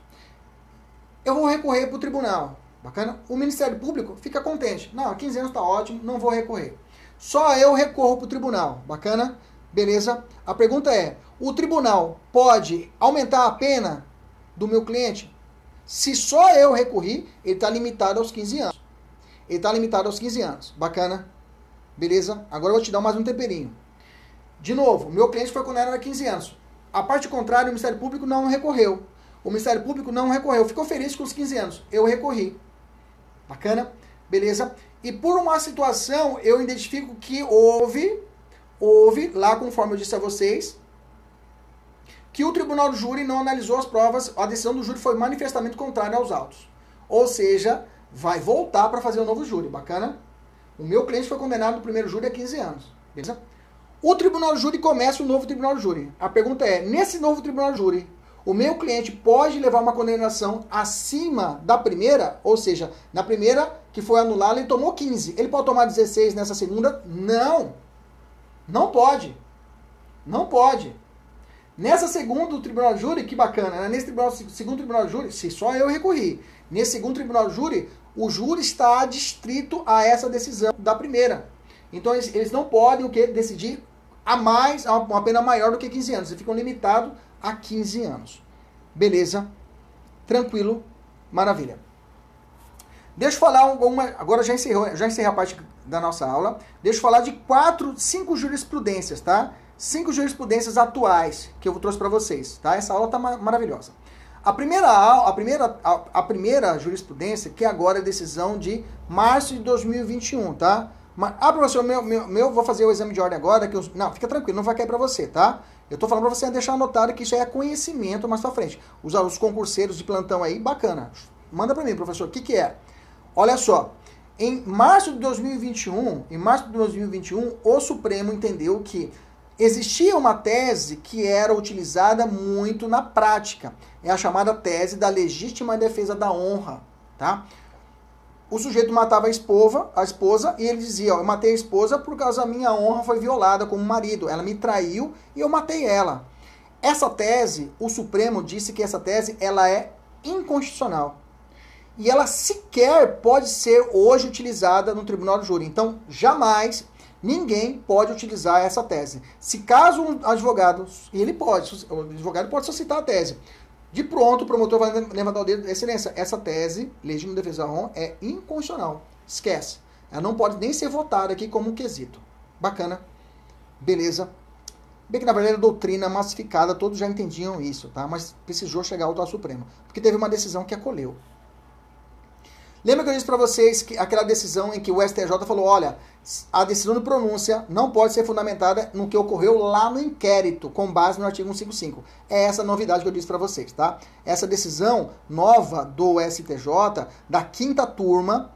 Eu vou recorrer para o tribunal. Bacana? O Ministério Público fica contente. Não, 15 anos está ótimo, não vou recorrer. Só eu recorro para o tribunal. Bacana? Beleza? A pergunta é: o tribunal pode aumentar a pena do meu cliente? Se só eu recorri, ele está limitado aos 15 anos. Ele está limitado aos 15 anos. Bacana? Beleza? Agora eu vou te dar mais um temperinho. De novo, meu cliente foi condenado a 15 anos. A parte contrária, o Ministério Público não recorreu. O Ministério Público não recorreu. Ficou feliz com os 15 anos. Eu recorri. Bacana? Beleza? E por uma situação, eu identifico que houve, houve, lá conforme eu disse a vocês, que o tribunal do júri não analisou as provas, a decisão do júri foi manifestamente contrária aos autos. Ou seja, vai voltar para fazer um novo júri. Bacana? O meu cliente foi condenado no primeiro júri há 15 anos. Beleza? O tribunal do júri começa o novo tribunal do júri. A pergunta é: nesse novo tribunal do júri, o meu cliente pode levar uma condenação acima da primeira, ou seja, na primeira que foi anulada, ele tomou 15. Ele pode tomar 16 nessa segunda? Não. Não pode. Não pode. Nessa segunda tribunal de júri, que bacana, né? Nesse tribunal, segundo tribunal de júri, se só eu recorri. Nesse segundo tribunal de júri, o júri está adstrito a essa decisão da primeira. Então eles, eles não podem o que decidir a mais, a uma pena maior do que 15 anos. Eles ficam limitados a 15 anos. Beleza? Tranquilo? Maravilha. Deixa eu falar uma. Agora já encerrou, já encerrei a parte da nossa aula. Deixa eu falar de quatro, cinco jurisprudências, tá? Cinco jurisprudências atuais que eu trouxe para vocês, tá? Essa aula tá maravilhosa. A primeira, a, primeira, a, a, primeira jurisprudência, que agora é decisão de março de 2021, tá? Ah, professor, meu, meu, meu, vou fazer o exame de ordem agora. Que eu, não, fica tranquilo, não vai cair para você, tá? Eu tô falando para você deixar anotado que isso é conhecimento mais pra frente. Os, os concurseiros de plantão aí, bacana. Manda para mim, professor, o que que é? Olha só, em março de 2021, em março de 2021, o Supremo entendeu que existia uma tese que era utilizada muito na prática. É a chamada tese da legítima defesa da honra, tá? O sujeito matava a esposa, a esposa e ele dizia, ó, eu matei a esposa por causa da minha honra foi violada como marido. Ela me traiu e eu matei ela. Essa tese, o Supremo disse que essa tese ela é inconstitucional. E ela sequer pode ser hoje utilizada no tribunal de júri. Então, jamais ninguém pode utilizar essa tese. Se caso um advogado, e ele pode, o advogado pode suscitar a tese. De pronto, o promotor vai levantar o dedo, excelência, essa tese, legítima defesa da é inconstitucional. Esquece. Ela não pode nem ser votada aqui como um quesito. Bacana. Beleza. Bem que na verdade a doutrina massificada, todos já entendiam isso, tá? Mas precisou chegar ao Supremo. Porque teve uma decisão que acolheu. Lembra que eu disse para vocês que aquela decisão em que o STJ falou, olha, a decisão de pronúncia não pode ser fundamentada no que ocorreu lá no inquérito, com base no artigo 155. É essa novidade que eu disse para vocês, tá? Essa decisão nova do STJ, da quinta turma,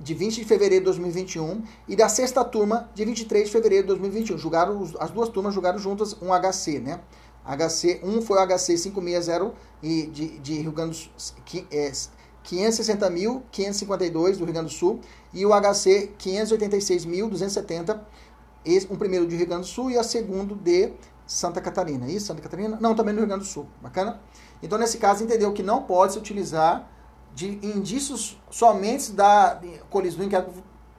de 20 de fevereiro de 2021, e da sexta turma, de 23 de fevereiro de 2021. Julgaram, as duas turmas julgaram juntas um HC, né? HC, um foi o HC 560 e de, de Rio Grande do Sul, que, é, 560.552 do Rio Grande do Sul e o HC 586.270, um primeiro de Rio Grande do Sul e a segundo de Santa Catarina. Isso, Santa Catarina? Não, também no Rio Grande do Sul. Bacana? Então, nesse caso, entendeu que não pode se utilizar de indícios somente da colisão do inquérito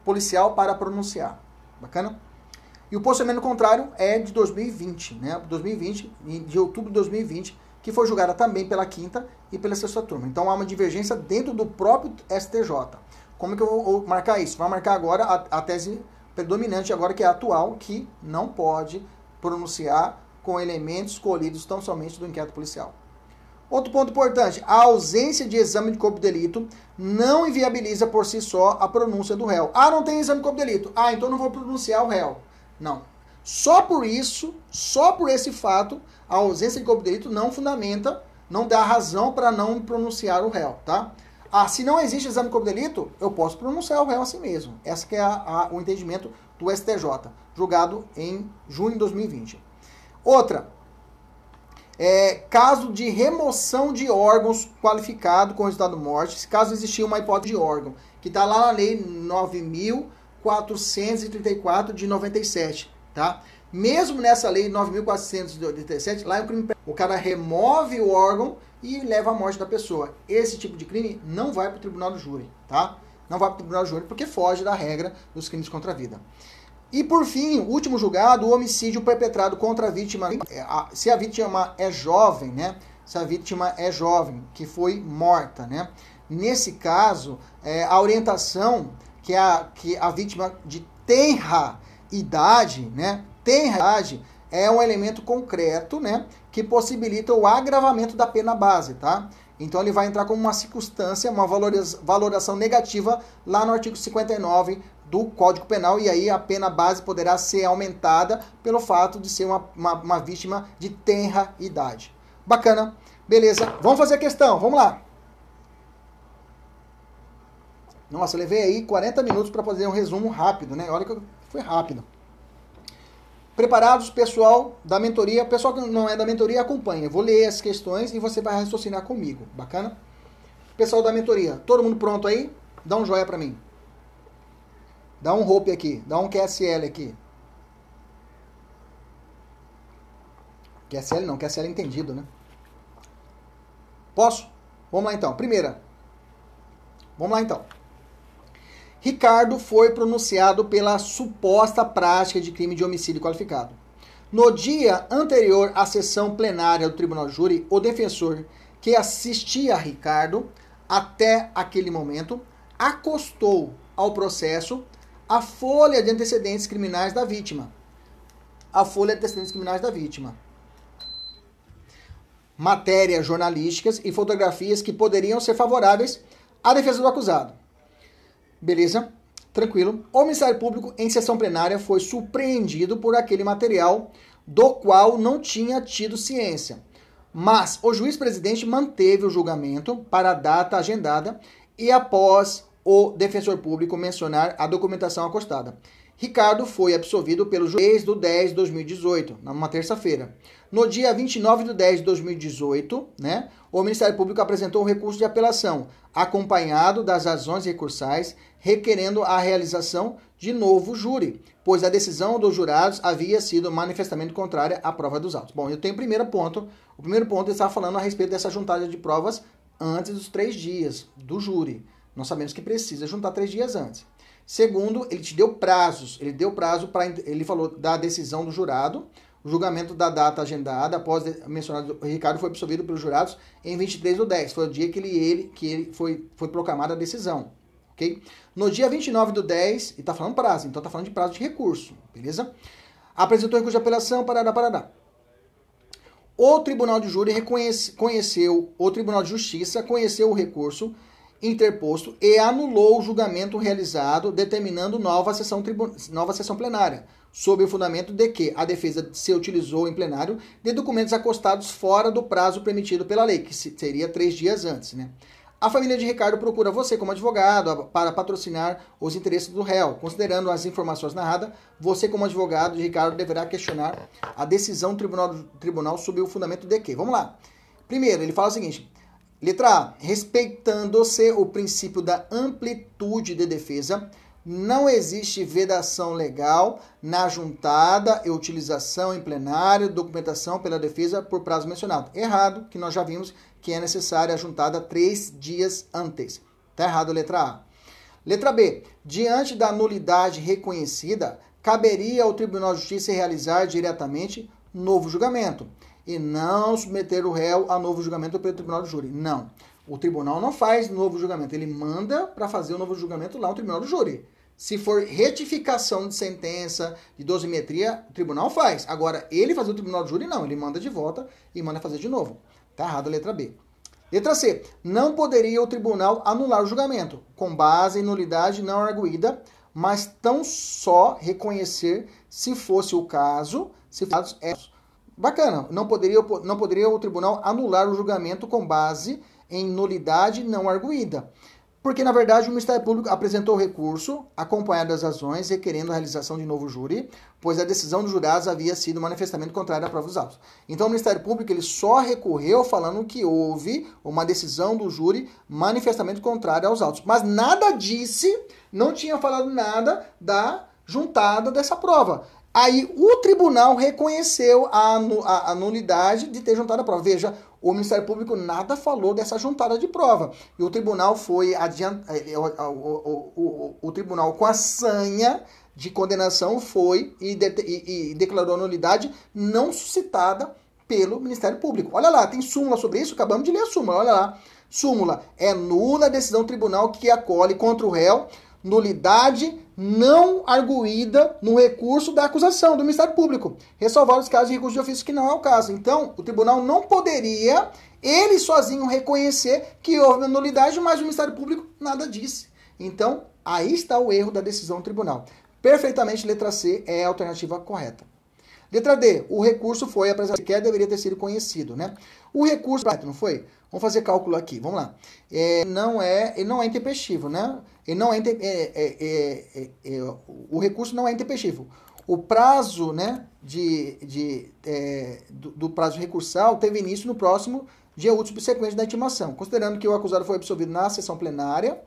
policial para pronunciar. Bacana? E o posicionamento contrário é de 2020, né? 2020, de outubro de 2020, que foi julgada também pela quinta e pela sexta turma. Então há uma divergência dentro do próprio STJ. Como que eu vou marcar isso? Vai marcar agora a, a tese predominante agora que é a atual, que não pode pronunciar com elementos escolhidos tão somente do inquérito policial. Outro ponto importante, a ausência de exame de corpo de delito não inviabiliza por si só a pronúncia do réu. Ah, não tem exame de corpo de delito. Ah, então não vou pronunciar o réu. Não. Só por isso, só por esse fato, a ausência de corpo de delito não fundamenta, não dá razão para não pronunciar o réu, tá? Ah, se não existe exame de corpo de delito, eu posso pronunciar o réu assim mesmo. Esse que é a, a, o entendimento do STJ, julgado em junho de 2020. Outra, é, caso de remoção de órgãos qualificado com resultado de morte, caso existir uma hipótese de órgão, que está lá na lei 9.434 de 97, tá? Mesmo nessa lei 9.487, lá é um crime. O cara remove o órgão e leva à morte da pessoa. Esse tipo de crime não vai para o tribunal do júri, tá? Não vai para o tribunal do júri porque foge da regra dos crimes contra a vida. E por fim, último julgado, o homicídio perpetrado contra a vítima. Se a vítima é jovem, né? Se a vítima é jovem, que foi morta, né? Nesse caso, é, a orientação que a, que a vítima de tenra idade, né? tem idade é um elemento concreto, né, que possibilita o agravamento da pena base, tá? Então ele vai entrar como uma circunstância, uma valoração negativa lá no artigo 59 do Código Penal e aí a pena base poderá ser aumentada pelo fato de ser uma, uma, uma vítima de tenra idade. Bacana, beleza? Vamos fazer a questão, vamos lá. Nossa, eu levei aí 40 minutos para fazer um resumo rápido, né? Olha que foi rápido. Preparados, pessoal da mentoria. Pessoal que não é da mentoria, acompanha. Eu vou ler as questões e você vai raciocinar comigo. Bacana? Pessoal da mentoria, todo mundo pronto aí? Dá um joia para mim. Dá um hope aqui. Dá um QSL aqui. QSL não, QSL é entendido, né? Posso? Vamos lá então. Primeira. Vamos lá então. Ricardo foi pronunciado pela suposta prática de crime de homicídio qualificado. No dia anterior à sessão plenária do Tribunal Júri, o defensor que assistia a Ricardo até aquele momento acostou ao processo a folha de antecedentes criminais da vítima. A folha de antecedentes criminais da vítima matérias jornalísticas e fotografias que poderiam ser favoráveis à defesa do acusado. Beleza? Tranquilo. O Ministério Público, em sessão plenária, foi surpreendido por aquele material do qual não tinha tido ciência. Mas o juiz presidente manteve o julgamento para a data agendada e após o defensor público mencionar a documentação acostada. Ricardo foi absolvido pelo juiz do 10 de 2018, numa terça-feira. No dia 29 de 10 de 2018, né, o Ministério Público apresentou um recurso de apelação, acompanhado das razões recursais, requerendo a realização de novo júri, pois a decisão dos jurados havia sido manifestamente contrária à prova dos autos. Bom, eu tenho o primeiro ponto. O primeiro ponto está falando a respeito dessa juntada de provas antes dos três dias do júri. Nós sabemos que precisa juntar três dias antes. Segundo, ele te deu prazos. Ele deu prazo para. Ele falou da decisão do jurado, o julgamento da data agendada, após mencionado, Ricardo foi absolvido pelos jurados em 23 do 10. Foi o dia que ele, ele, que ele foi, foi proclamada a decisão. Ok? No dia 29 do 10, e está falando prazo, então está falando de prazo de recurso, beleza? Apresentou recurso de apelação, parará, parará. O Tribunal de Júri reconhece, conheceu, o Tribunal de Justiça conheceu o recurso interposto e anulou o julgamento realizado, determinando nova sessão, nova sessão plenária, sob o fundamento de que a defesa se utilizou em plenário de documentos acostados fora do prazo permitido pela lei, que seria três dias antes. Né? A família de Ricardo procura você como advogado para patrocinar os interesses do réu. Considerando as informações narradas, você como advogado de Ricardo deverá questionar a decisão do tribunal, tribunal o fundamento de que. Vamos lá. Primeiro, ele fala o seguinte: Letra A. Respeitando-se o princípio da amplitude de defesa, não existe vedação legal na juntada e utilização em plenário documentação pela defesa por prazo mencionado. Errado, que nós já vimos que é necessária a juntada três dias antes. Está errado, letra A. Letra B. Diante da nulidade reconhecida, caberia ao Tribunal de Justiça realizar diretamente novo julgamento e não submeter o réu a novo julgamento pelo tribunal de júri. Não. O tribunal não faz novo julgamento, ele manda para fazer o novo julgamento lá no tribunal do júri. Se for retificação de sentença, de dosimetria, o tribunal faz. Agora, ele fazer o tribunal do júri, não. Ele manda de volta e manda fazer de novo. Tá errado a letra B. Letra C. Não poderia o tribunal anular o julgamento, com base em nulidade não arguída, mas tão só reconhecer se fosse o caso, se fosse é Bacana. Não poderia, não poderia o tribunal anular o julgamento com base em nulidade não arguída. Porque, na verdade, o Ministério Público apresentou o recurso, acompanhado das razões, requerendo a realização de novo júri, pois a decisão dos jurados havia sido manifestamente contrária à prova dos autos. Então, o Ministério Público ele só recorreu falando que houve uma decisão do júri manifestamente contrária aos autos. Mas nada disse, não tinha falado nada da juntada dessa prova. Aí o tribunal reconheceu a, a, a, nulidade de ter juntado a prova. Veja, o Ministério Público nada falou dessa juntada de prova. E o tribunal foi é, o, o, o, o, tribunal com a sanha de condenação foi e, de, e, e declarou nulidade não suscitada pelo Ministério Público. Olha lá, tem súmula sobre isso, acabamos de ler a súmula, olha lá. Súmula é nula a decisão tribunal que acolhe contra o réu nulidade não arguída no recurso da acusação do Ministério Público. Ressalvar os casos de recurso de ofício que não é o caso. Então, o tribunal não poderia, ele sozinho, reconhecer que houve nulidade, mas o Ministério Público nada disse. Então, aí está o erro da decisão do tribunal. Perfeitamente, letra C é a alternativa correta. Letra D, o recurso foi apresentado, sequer deveria ter sido conhecido, né? O recurso, não foi? Vamos fazer cálculo aqui, vamos lá. É, não é, ele não é intempestivo, né? Ele não é, é, é, é, é, o recurso não é intempestivo. O prazo, né, de, de, do, do, prazo recursal teve início no próximo dia útil subsequente da intimação. Considerando que o acusado foi absolvido na sessão plenária,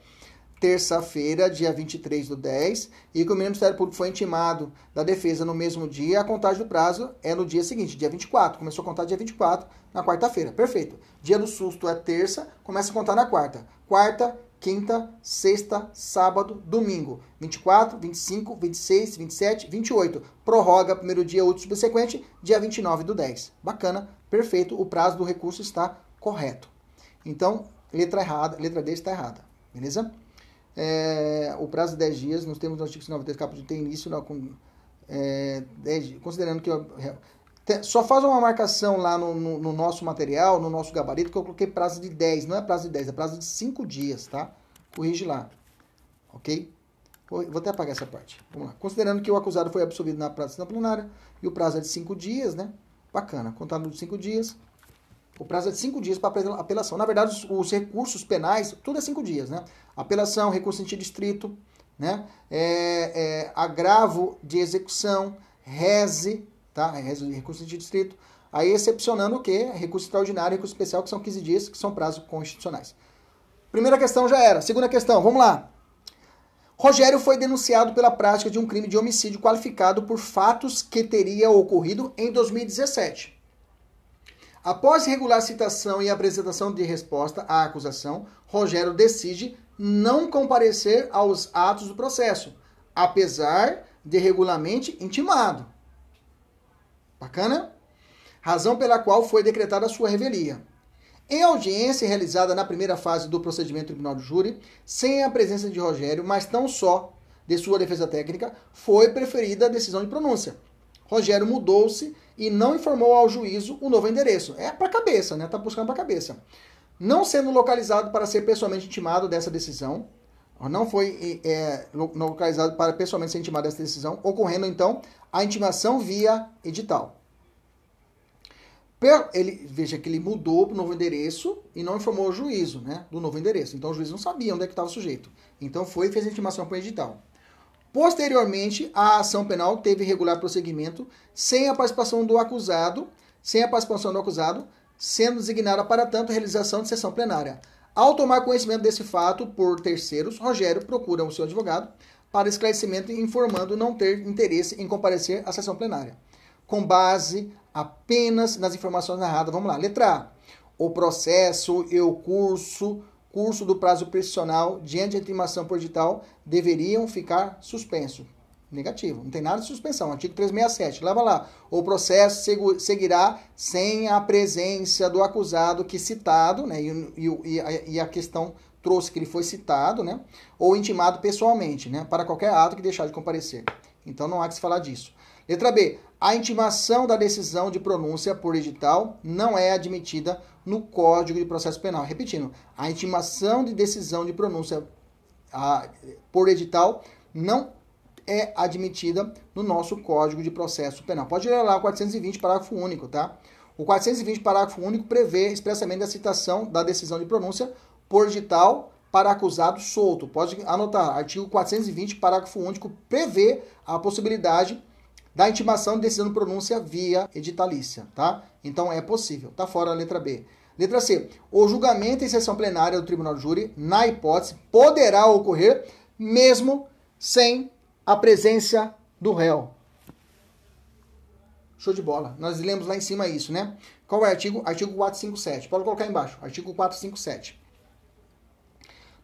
terça-feira, dia 23 do 10, e que o Ministério Público foi intimado da defesa no mesmo dia, a contagem do prazo é no dia seguinte, dia 24. Começou a contar dia 24, na quarta-feira. Perfeito. Dia do susto é terça, começa a contar na quarta. Quarta, quinta, sexta, sábado, domingo. 24, 25, 26, 27, 28. Prorroga primeiro dia útil subsequente, dia 29 do 10. Bacana, perfeito. O prazo do recurso está correto. Então, letra errada, letra D está errada. Beleza? É, o prazo de 10 dias, nos termos do artigo 93, caput tem início não, com, é, 10, considerando que só faz uma marcação lá no, no, no, nosso material, no nosso gabarito, que eu coloquei prazo de 10. Não é prazo de 10, é prazo de 5 dias, tá? Corrige lá. Ok? Vou, até apagar essa parte. Vamos lá. Considerando que o acusado foi absolvido na praça plenária e o prazo é de 5 dias, né? Bacana. Contado de 5 dias. O prazo é de 5 dias para apelação. Na verdade, os, os, recursos penais, tudo é 5 dias, né? Apelação, recurso em sentido estrito, né? É, é, agravo de execução, reze, tá? Recurso em sentido estrito. Aí, excepcionando o quê? Recurso extraordinário e recurso especial, que são 15 dias, que são prazos constitucionais. Primeira questão já era. Segunda questão, vamos lá. Rogério foi denunciado pela prática de um crime de homicídio qualificado por fatos que teria ocorrido em 2017. Após regular citação e apresentação de resposta à acusação, Rogério decide não comparecer aos atos do processo, apesar de regularmente intimado. Bacana? Razão pela qual foi decretada a sua revelia. Em audiência realizada na primeira fase do procedimento tribunal do júri, sem a presença de Rogério, mas não só de sua defesa técnica, foi preferida a decisão de pronúncia. Rogério mudou-se e não informou ao juízo o novo endereço. É para cabeça, né? Tá buscando para cabeça. Não sendo localizado para ser pessoalmente intimado dessa decisão, não foi é, localizado para pessoalmente ser intimado dessa decisão, ocorrendo então a intimação via edital. Ele, veja que ele mudou para o novo endereço e não informou o juízo né, do novo endereço. Então o juiz não sabia onde é estava o sujeito. Então foi e fez a intimação para o edital. Posteriormente, a ação penal teve regular prosseguimento sem a participação do acusado, sem a participação do acusado, sendo designada para tanto a realização de sessão plenária. Ao tomar conhecimento desse fato por terceiros, Rogério procura o seu advogado para esclarecimento informando não ter interesse em comparecer à sessão plenária. Com base apenas nas informações narradas. Vamos lá. Letra A. O processo e o curso curso do prazo prescricional diante da intimação por edital deveriam ficar suspenso. Negativo. Não tem nada de suspensão. Artigo 367. Leva lá. O processo seguirá sem a presença do acusado que citado, né? E, e, e, a, questão trouxe que ele foi citado, né? Ou intimado pessoalmente, né? Para qualquer ato que deixar de comparecer. Então não há que se falar disso. Letra B. A intimação da decisão de pronúncia por edital não é admitida no Código de Processo Penal. Repetindo, a intimação de decisão de pronúncia a, por edital não é admitida no nosso Código de Processo Penal. Pode ler lá o 420, parágrafo único, tá? O 420, parágrafo único, prevê expressamente a citação da decisão de pronúncia por edital para acusado solto. Pode anotar, artigo 420, parágrafo único, prevê a possibilidade da intimação de decisão de pronúncia via editalícia, tá? Então é possível. Tá fora a letra B. Letra C. O julgamento em sessão plenária do Tribunal de Júri, na hipótese, poderá ocorrer mesmo sem a presença do réu. Show de bola. Nós lemos lá em cima isso, né? Qual é o artigo? Artigo 457. Pode colocar embaixo. Artigo 457.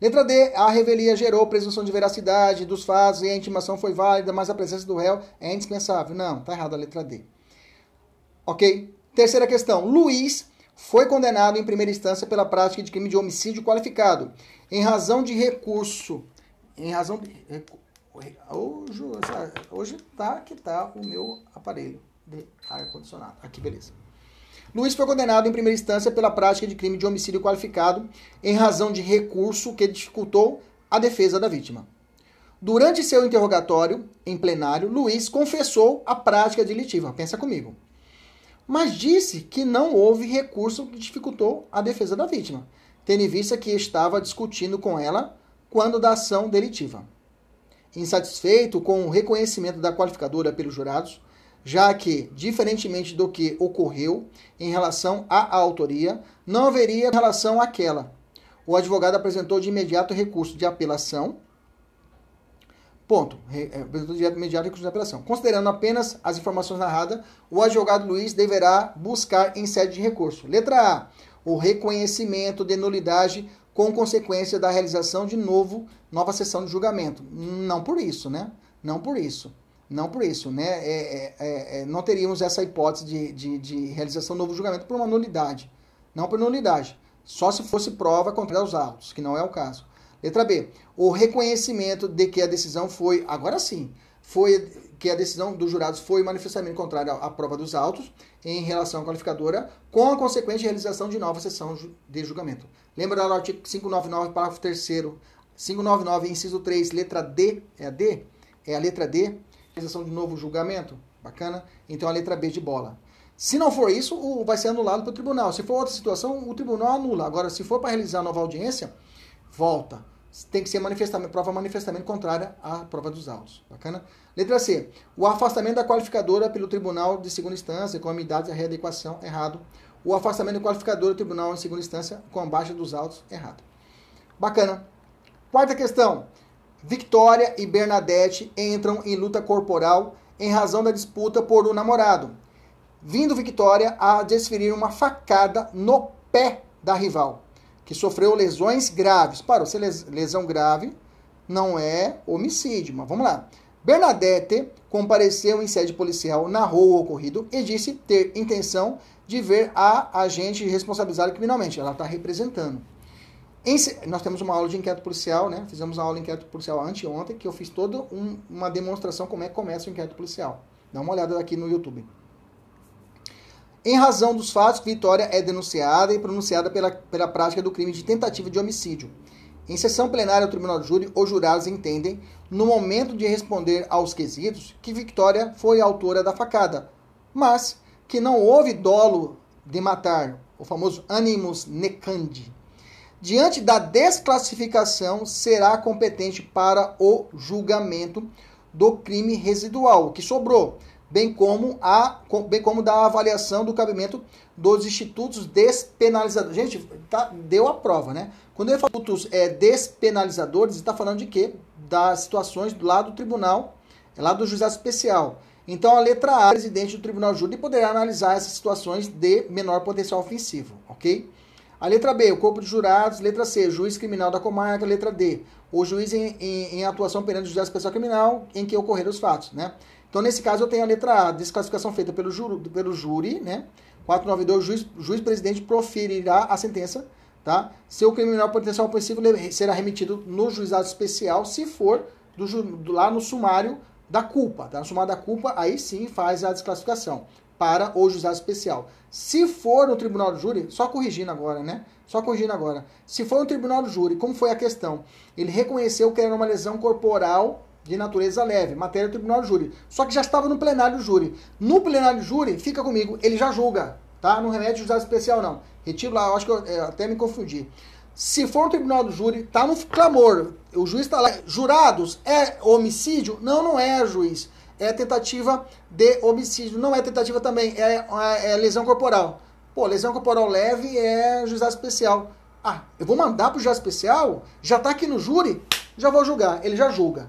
Letra D. A revelia gerou presunção de veracidade dos fatos e a intimação foi válida, mas a presença do réu é indispensável. Não, tá errado a letra D. Ok? Terceira questão. Luiz foi condenado em primeira instância pela prática de crime de homicídio qualificado, em razão de recurso. Em razão de. Hoje, hoje tá que tá o meu aparelho de ar-condicionado. Aqui, beleza. Luiz foi condenado em primeira instância pela prática de crime de homicídio qualificado em razão de recurso que dificultou a defesa da vítima. Durante seu interrogatório em plenário, Luiz confessou a prática delitiva. Pensa comigo. Mas disse que não houve recurso que dificultou a defesa da vítima, tendo em vista que estava discutindo com ela quando da ação delitiva. Insatisfeito com o reconhecimento da qualificadora pelos jurados, já que, diferentemente do que ocorreu em relação à autoria, não haveria relação àquela. o advogado apresentou de imediato recurso de apelação. Ponto. É, apresentou de imediato recurso de apelação. Considerando apenas as informações narradas, o advogado Luiz deverá buscar em sede de recurso. Letra A. O reconhecimento de nulidade com consequência da realização de novo nova sessão de julgamento. Não por isso, né? Não por isso. Não por isso, né? É, é, é, é não teríamos essa hipótese de, de, de realização de novo julgamento por uma nulidade. Não por nulidade. Só se fosse prova contra os autos, que não é o caso. Letra B. O reconhecimento de que a decisão foi, agora sim, foi que a decisão dos jurados foi manifestamente contrária à prova dos autos em relação à qualificadora, com a consequente realização de nova sessão de julgamento. Lembra do artigo 599, parágrafo 3 599, inciso 3, letra D, é a D? É a letra D, realização de novo julgamento? Bacana? Então a letra B de bola. Se não for isso, o, vai ser anulado pelo tribunal. Se for outra situação, o tribunal anula. Agora, se for para realizar nova audiência, volta. Tem que ser manifestamento, prova manifestamente contrária à prova dos autos. Bacana? Letra C. O afastamento da qualificadora pelo tribunal de segunda instância com amidades e readequação, errado. O afastamento da qualificadora do tribunal em segunda instância com a baixa dos autos, errado. Bacana. Quarta questão. Victoria e Bernadette entram em luta corporal em razão da disputa por um namorado vindo Vitória a desferir uma facada no pé da rival, que sofreu lesões graves. Parou, se lesão grave não é homicídio, mas vamos lá. Bernadette compareceu em sede policial, narrou o ocorrido e disse ter intenção de ver a agente responsabilizada criminalmente. Ela está representando. Em, nós temos uma aula de inquérito policial, né? Fizemos uma aula de inquérito policial anteontem, que eu fiz toda um, uma demonstração como é que começa o inquérito policial. Dá uma olhada aqui no YouTube. Em razão dos fatos, Vitória é denunciada e pronunciada pela, pela prática do crime de tentativa de homicídio. Em sessão plenária do Tribunal de Júri, os jurados entendem, no momento de responder aos quesitos, que Victória foi autora da facada, mas que não houve dolo de matar, o famoso animus necandi. Diante da desclassificação, será competente para o julgamento do crime residual, que sobrou, bem como, a, bem como da avaliação do cabimento dos institutos despenalizadores. Gente, tá, deu a prova, né? Quando ele fala institutos é, despenalizadores, está falando de quê? Das situações lá do tribunal, lá do juizado especial. Então, a letra A, presidente do tribunal júri poderá analisar essas situações de menor potencial ofensivo, ok? A letra B, o corpo de jurados. Letra C, juiz criminal da comarca. Letra D, o juiz em, em, em atuação perante o juizado especial criminal em que ocorreram os fatos, né? Então, nesse caso, eu tenho a letra A, desclassificação feita pelo, júri, pelo júri, né? 492, juiz, juiz presidente proferirá a sentença, tá? Seu criminal potencial ofensivo será remetido no juizado especial, se for do, do, lá no sumário da culpa, tá? No sumário da culpa, aí sim faz a desclassificação para o juizado especial. Se for no tribunal do júri, só corrigindo agora, né? Só corrigindo agora. Se for no tribunal do júri, como foi a questão? Ele reconheceu que era uma lesão corporal de natureza leve, matéria do tribunal do júri. Só que já estava no plenário do júri. No plenário do júri, fica comigo, ele já julga, tá? Não remete juizado especial, não. Retiro lá, eu acho que eu, eu até me confundi. Se for no tribunal do júri, tá no clamor, o juiz está lá, jurados, é homicídio? Não, não é, juiz. É tentativa de homicídio. Não é tentativa também, é, é, é lesão corporal. Pô, lesão corporal leve é juizado especial. Ah, eu vou mandar pro juiz especial? Já tá aqui no júri? Já vou julgar. Ele já julga.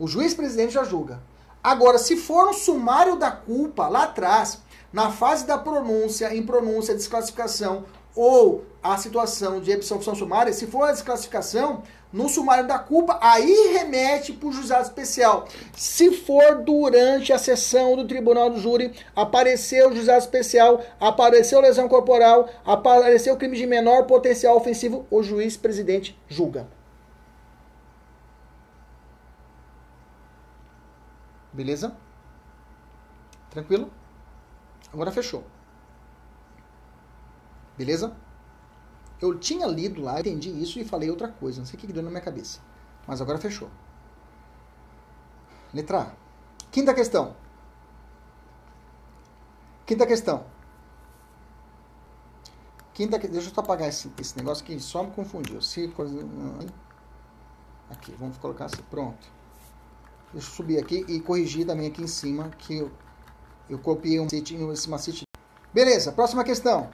O juiz presidente já julga. Agora, se for no sumário da culpa, lá atrás, na fase da pronúncia, em pronúncia, desclassificação, ou a situação de absolvição sumária, se for a desclassificação, no sumário da culpa, aí remete para o juizado especial. Se for durante a sessão do tribunal do júri, apareceu o juizado especial, apareceu lesão corporal, apareceu crime de menor potencial ofensivo, o juiz presidente julga. Beleza? Tranquilo? Agora fechou. Beleza? Eu tinha lido lá, entendi isso e falei outra coisa. Não sei o que deu na minha cabeça. Mas agora fechou. Letra A. Quinta questão. Quinta questão. Quinta que... Deixa eu só apagar esse, esse negócio que só me confundiu. Se... Aqui, vamos colocar assim. Pronto. Deixa eu subir aqui e corrigir também aqui em cima, que eu, eu copiei um macete, esse macete. Beleza, próxima questão.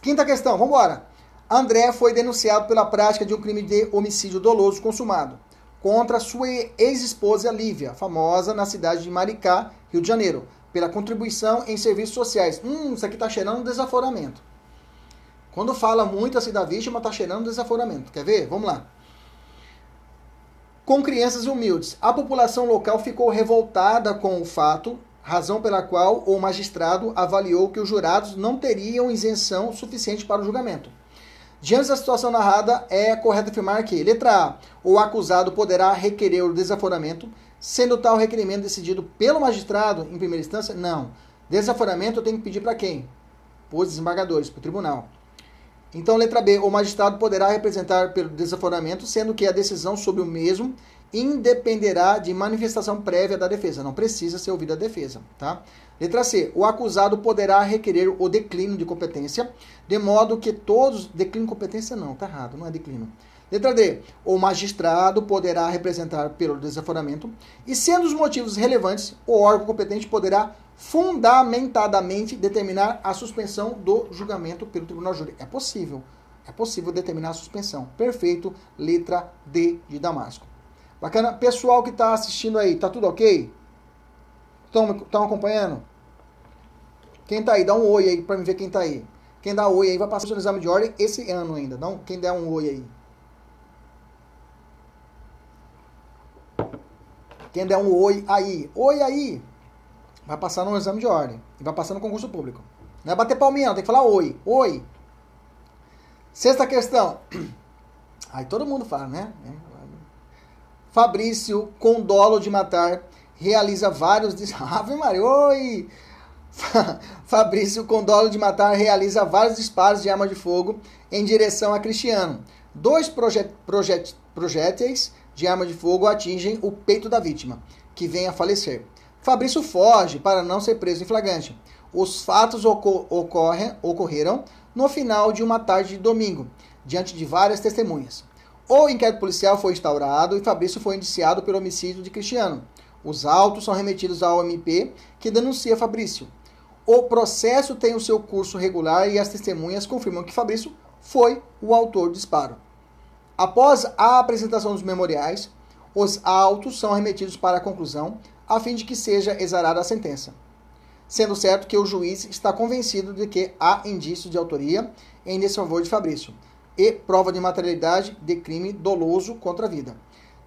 Quinta questão, vamos embora. André foi denunciado pela prática de um crime de homicídio doloso consumado contra sua ex-esposa Lívia, famosa na cidade de Maricá, Rio de Janeiro, pela contribuição em serviços sociais. Hum, isso aqui está cheirando desaforamento. Quando fala muito assim da vítima, está cheirando desaforamento. Quer ver? Vamos lá. Com crianças humildes. A população local ficou revoltada com o fato, razão pela qual o magistrado avaliou que os jurados não teriam isenção suficiente para o julgamento. Diante da situação narrada, é correto afirmar que, letra A, o acusado poderá requerer o desaforamento, sendo tal requerimento decidido pelo magistrado em primeira instância? Não. Desaforamento eu tenho que pedir para quem? Para os desembargadores, para o tribunal. Então, letra B, o magistrado poderá representar pelo desaforamento, sendo que a decisão sobre o mesmo independerá de manifestação prévia da defesa. Não precisa ser ouvida a defesa, tá? Letra C. O acusado poderá requerer o declínio de competência, de modo que todos. Declínio de competência não, tá errado, não é declínio. Letra D. O magistrado poderá representar pelo desaforamento e, sendo os motivos relevantes, o órgão competente poderá fundamentadamente determinar a suspensão do julgamento pelo tribunal júri. É possível. É possível determinar a suspensão. Perfeito. Letra D de Damasco. Bacana. Pessoal que está assistindo aí, tá tudo ok? Estão acompanhando? Quem tá aí, dá um oi aí para me ver quem tá aí. Quem dá oi aí vai passar o exame de ordem esse ano ainda. Não, quem der um oi aí. Quem der um oi aí. Oi aí vai passar no exame de ordem e vai passar no concurso público. Não é bater palminha, não, tem que falar oi. Oi. Sexta questão. Aí todo mundo fala, né? Fabrício, com dolo de matar, realiza vários. Ave Maria, oi! Fabrício, com dolo de matar, realiza vários disparos de arma de fogo em direção a Cristiano. Dois projet, projet, projéteis de arma de fogo atingem o peito da vítima, que vem a falecer. Fabrício foge para não ser preso em flagrante. Os fatos ocorrem, ocorreram no final de uma tarde de domingo, diante de várias testemunhas. O inquérito policial foi instaurado e Fabrício foi indiciado pelo homicídio de Cristiano. Os autos são remetidos ao MP, que denuncia Fabrício. O processo tem o seu curso regular e as testemunhas confirmam que Fabrício foi o autor do disparo. Após a apresentação dos memoriais, os autos são remetidos para a conclusão a fim de que seja exarada a sentença. Sendo certo que o juiz está convencido de que há indício de autoria em desfavor de Fabrício e prova de materialidade de crime doloso contra a vida.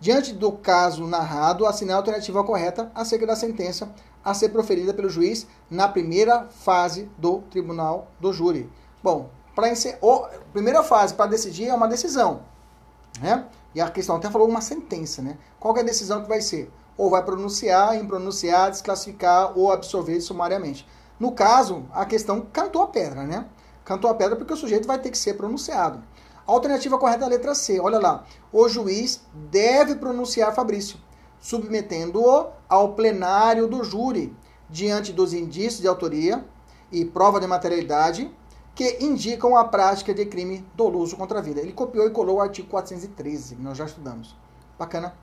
Diante do caso narrado, assinale a alternativa correta acerca da sentença a ser proferida pelo juiz na primeira fase do tribunal do júri. Bom, para a primeira fase para decidir é uma decisão, né? E a questão até falou uma sentença, né? Qual é a decisão que vai ser? Ou vai pronunciar, impronunciar, desclassificar ou absorver sumariamente. No caso, a questão cantou a pedra, né? Cantou a pedra porque o sujeito vai ter que ser pronunciado. A alternativa correta é a letra C. Olha lá. O juiz deve pronunciar Fabrício, submetendo-o ao plenário do júri, diante dos indícios de autoria e prova de materialidade que indicam a prática de crime doloso contra a vida. Ele copiou e colou o artigo 413, que nós já estudamos. Bacana?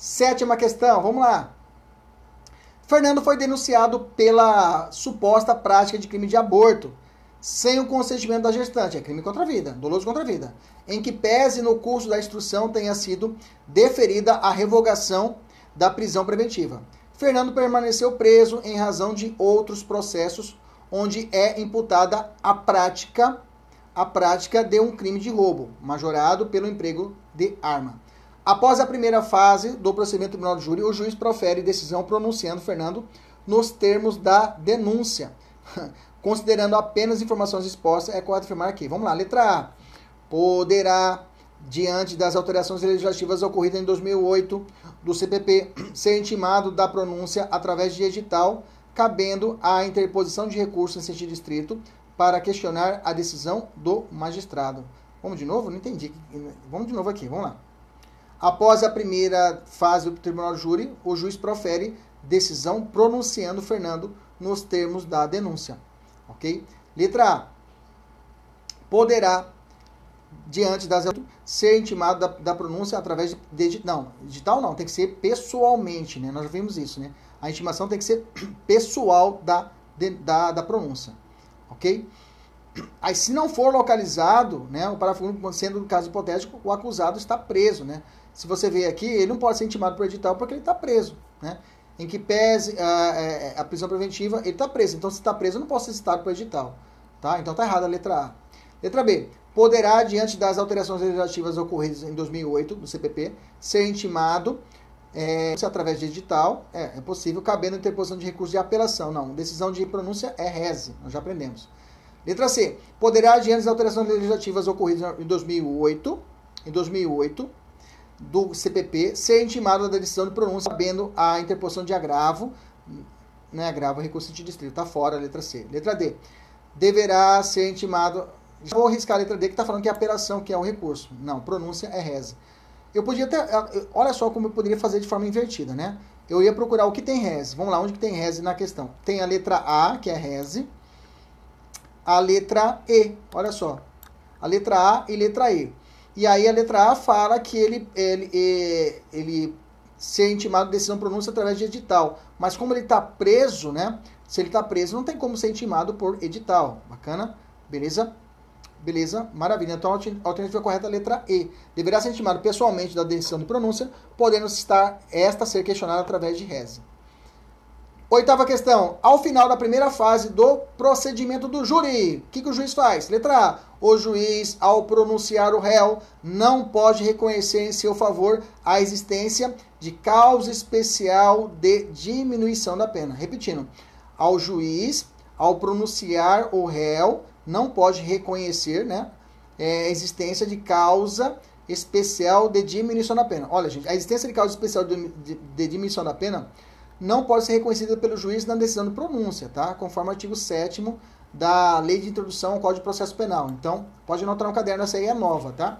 Sétima questão, vamos lá. Fernando foi denunciado pela suposta prática de crime de aborto, sem o consentimento da gestante. É crime contra a vida, doloso contra a vida. Em que pese no curso da instrução tenha sido deferida a revogação da prisão preventiva. Fernando permaneceu preso em razão de outros processos onde é imputada a prática a prática de um crime de roubo, majorado pelo emprego de arma. Após a primeira fase do procedimento do tribunal do júri, o juiz profere decisão pronunciando Fernando nos termos da denúncia. Considerando apenas informações expostas, é correto afirmar aqui. Vamos lá, letra A. Poderá, diante das alterações legislativas ocorridas em 2008 do CPP, ser intimado da pronúncia através de edital, cabendo a interposição de recurso em sentido estrito para questionar a decisão do magistrado. Vamos de novo? Não entendi. Vamos de novo aqui, vamos lá. Após a primeira fase do tribunal júri, o juiz profere decisão pronunciando Fernando nos termos da denúncia. Ok? Letra A. Poderá, diante das ser intimado da, da pronúncia através de, de, Não, digital não, tem que ser pessoalmente, né? Nós já vimos isso, né? A intimação tem que ser pessoal da, de, da, da pronúncia. Ok? Aí, se não for localizado, né, o parágrafo sendo no caso hipotético, o acusado está preso, né? Se você vê aqui, ele não pode ser intimado por edital porque ele está preso, né? Em que pese a, a, a prisão preventiva, ele está preso. Então, se está preso, eu não posso ser citado por edital, tá? Então, tá errada a letra A. Letra B. Poderá, diante das alterações legislativas ocorridas em 2008 do CPP, ser intimado é, através de edital, é, é possível, cabendo interposição de recurso de apelação. Não, decisão de pronúncia é reze, nós já aprendemos. Letra C. Poderá, diante das alterações legislativas ocorridas em 2008, em 2008, do CPP, ser intimado da decisão de pronúncia, sabendo a interposição de agravo, né, agravo recurso de distrito, está fora letra C. Letra D. Deverá ser intimado, já vou arriscar a letra D, que está falando que é apelação, que é o recurso. Não, pronúncia é reze. Eu podia até, olha só como eu poderia fazer de forma invertida, né? Eu ia procurar o que tem reze. Vamos lá, onde que tem reze na questão? Tem a letra A, que é reze, a letra E. Olha só. A letra A e letra E. E aí a letra A fala que ele, ele, ele, ele ser intimado de decisão pronúncia através de edital. Mas como ele está preso, né? Se ele está preso, não tem como ser intimado por edital. Bacana? Beleza? Beleza? Maravilha. Então a alternativa correta é a letra E. Deverá ser intimado pessoalmente da decisão de pronúncia, podendo estar esta ser questionada através de reza. Oitava questão. Ao final da primeira fase do procedimento do júri, o que, que, o juiz faz? Letra A. O juiz, ao pronunciar o réu, não pode reconhecer em seu favor a existência de causa especial de diminuição da pena. Repetindo. Ao juiz, ao pronunciar o réu, não pode reconhecer né, é, a existência de causa especial de diminuição da pena. Olha, gente, a existência de causa especial de, de, de diminuição da pena não pode ser reconhecida pelo juiz na decisão de pronúncia, tá? Conforme o artigo 7 da Lei de Introdução ao Código de Processo Penal. Então, pode anotar no caderno, essa aí é nova, tá?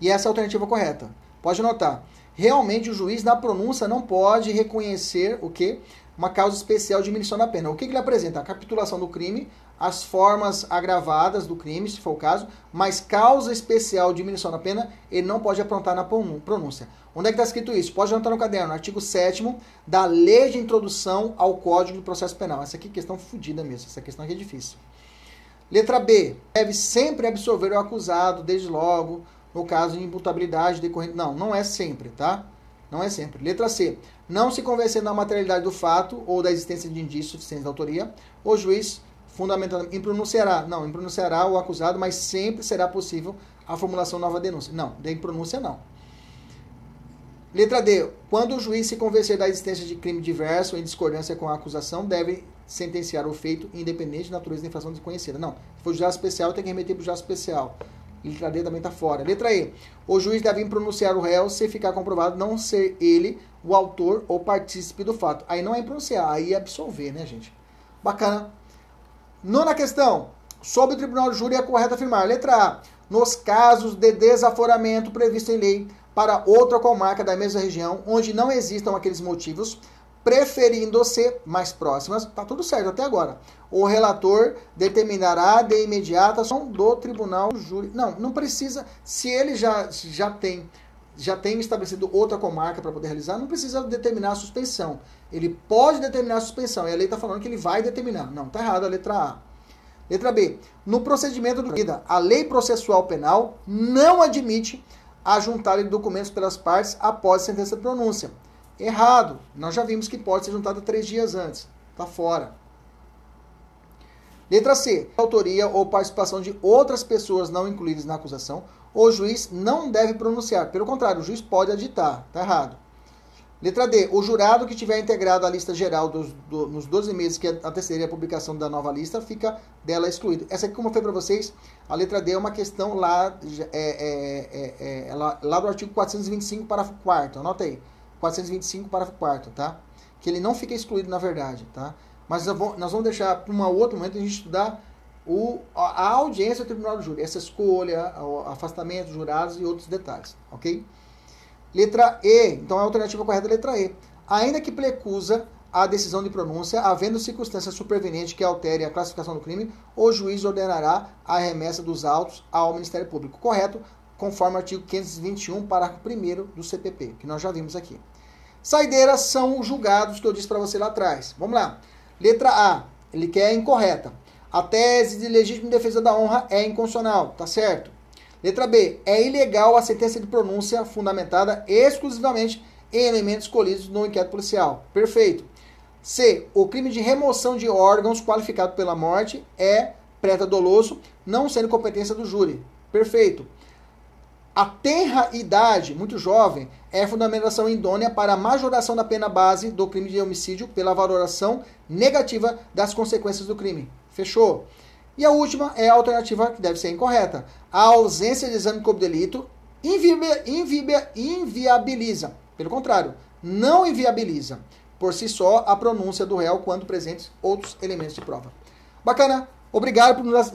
E essa é a alternativa correta. Pode anotar. Realmente o juiz na pronúncia não pode reconhecer o que? Uma causa especial de diminuição da pena. O que, que ele apresenta? A capitulação do crime, as formas agravadas do crime, se for o caso, mas causa especial de diminuição da pena ele não pode aprontar na pronúncia. Onde é que está escrito isso? Pode anotar no caderno, artigo 7 da Lei de Introdução ao Código do Processo Penal. Essa aqui é questão fodida mesmo, essa questão aqui é difícil. Letra B. Deve sempre absolver o acusado, desde logo, no caso de imputabilidade decorrente. Não, não é sempre, tá? Não é sempre. Letra C. Não se convencer na materialidade do fato ou da existência de indícios suficientes de autoria, o juiz fundamentalmente impronunciará. Não, impronunciará o acusado, mas sempre será possível a formulação nova denúncia. Não, de impronúncia não. Letra D. Quando o juiz se convencer da existência de crime diverso em discordância com a acusação, deve sentenciar o feito independente de natureza da infração desconhecida. Não. Se for juiz especial, tem que remeter para o juiz especial. Letra D também está fora. Letra E. O juiz deve pronunciar o réu se ficar comprovado não ser ele o autor ou partícipe do fato. Aí não é pronunciar, aí é absolver, né, gente? Bacana. Nona questão. Sobre o tribunal de júri é correto afirmar. Letra A. Nos casos de desaforamento previsto em lei, para outra comarca da mesma região, onde não existam aqueles motivos, preferindo-se mais próximas, tá tudo certo até agora. O relator determinará de imediata ação do tribunal júri. Não, não precisa, se ele já, já tem já tem estabelecido outra comarca para poder realizar, não precisa determinar a suspensão. Ele pode determinar a suspensão, e a lei está falando que ele vai determinar. Não, está errado a letra A. Letra B. No procedimento do vida, a lei processual penal não admite a juntarem documentos pelas partes após a sentença de pronúncia. Errado. Nós já vimos que pode ser juntado três dias antes. Está fora. Letra C. Autoria ou participação de outras pessoas não incluídas na acusação, o juiz não deve pronunciar. Pelo contrário, o juiz pode aditar. Está errado. Letra D. O jurado que tiver integrado a lista geral dos, do, nos 12 meses que antecederem a publicação da nova lista fica dela excluído. Essa aqui, como eu falei para vocês, a letra D é uma questão lá, é, é, é, é lá, do artigo 425, parágrafo 4 Anota aí. 425, parágrafo 4 tá? Que ele não fica excluído, na verdade, tá? Mas nós vamos, deixar para um outro momento a gente estudar o, a, audiência do Tribunal do Júri, essa escolha, o afastamento dos jurados e outros detalhes, ok? Letra E, então a alternativa correta é a letra E. Ainda que precusa a decisão de pronúncia, havendo circunstância superveniente que altere a classificação do crime, o juiz ordenará a remessa dos autos ao Ministério Público. Correto? Conforme o artigo 521, parágrafo 1 do CPP, que nós já vimos aqui. Saideiras são julgados que eu disse para você lá atrás. Vamos lá. Letra A, ele quer incorreta. A tese de legítima defesa da honra é inconstitucional, tá certo? Letra B. É ilegal a sentença de pronúncia fundamentada exclusivamente em elementos escolhidos no inquérito policial. Perfeito. C. O crime de remoção de órgãos qualificado pela morte é preta doloso, não sendo competência do júri. Perfeito. A tenra idade, muito jovem, é fundamentação idônea para a majoração da pena base do crime de homicídio pela valoração negativa das consequências do crime. Fechou? E a última é a alternativa que deve ser incorreta. A ausência de exame de corpo de delito inviabiliza. Pelo contrário, não inviabiliza por si só a pronúncia do réu quando presentes outros elementos de prova. Bacana? Obrigado por nos,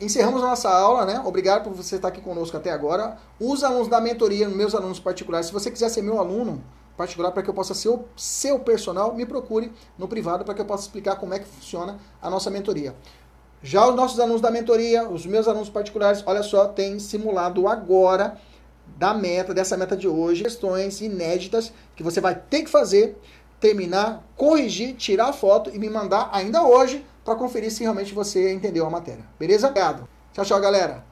encerramos nossa aula, né? Obrigado por você estar aqui conosco até agora. Os alunos da mentoria, meus alunos particulares, se você quiser ser meu aluno particular para que eu possa ser o seu personal, me procure no privado para que eu possa explicar como é que funciona a nossa mentoria. Já os nossos alunos da mentoria, os meus alunos particulares, olha só, tem simulado agora da meta, dessa meta de hoje, questões inéditas que você vai ter que fazer terminar, corrigir, tirar a foto e me mandar ainda hoje para conferir se realmente você entendeu a matéria. Beleza? Obrigado. Tchau, tchau, galera.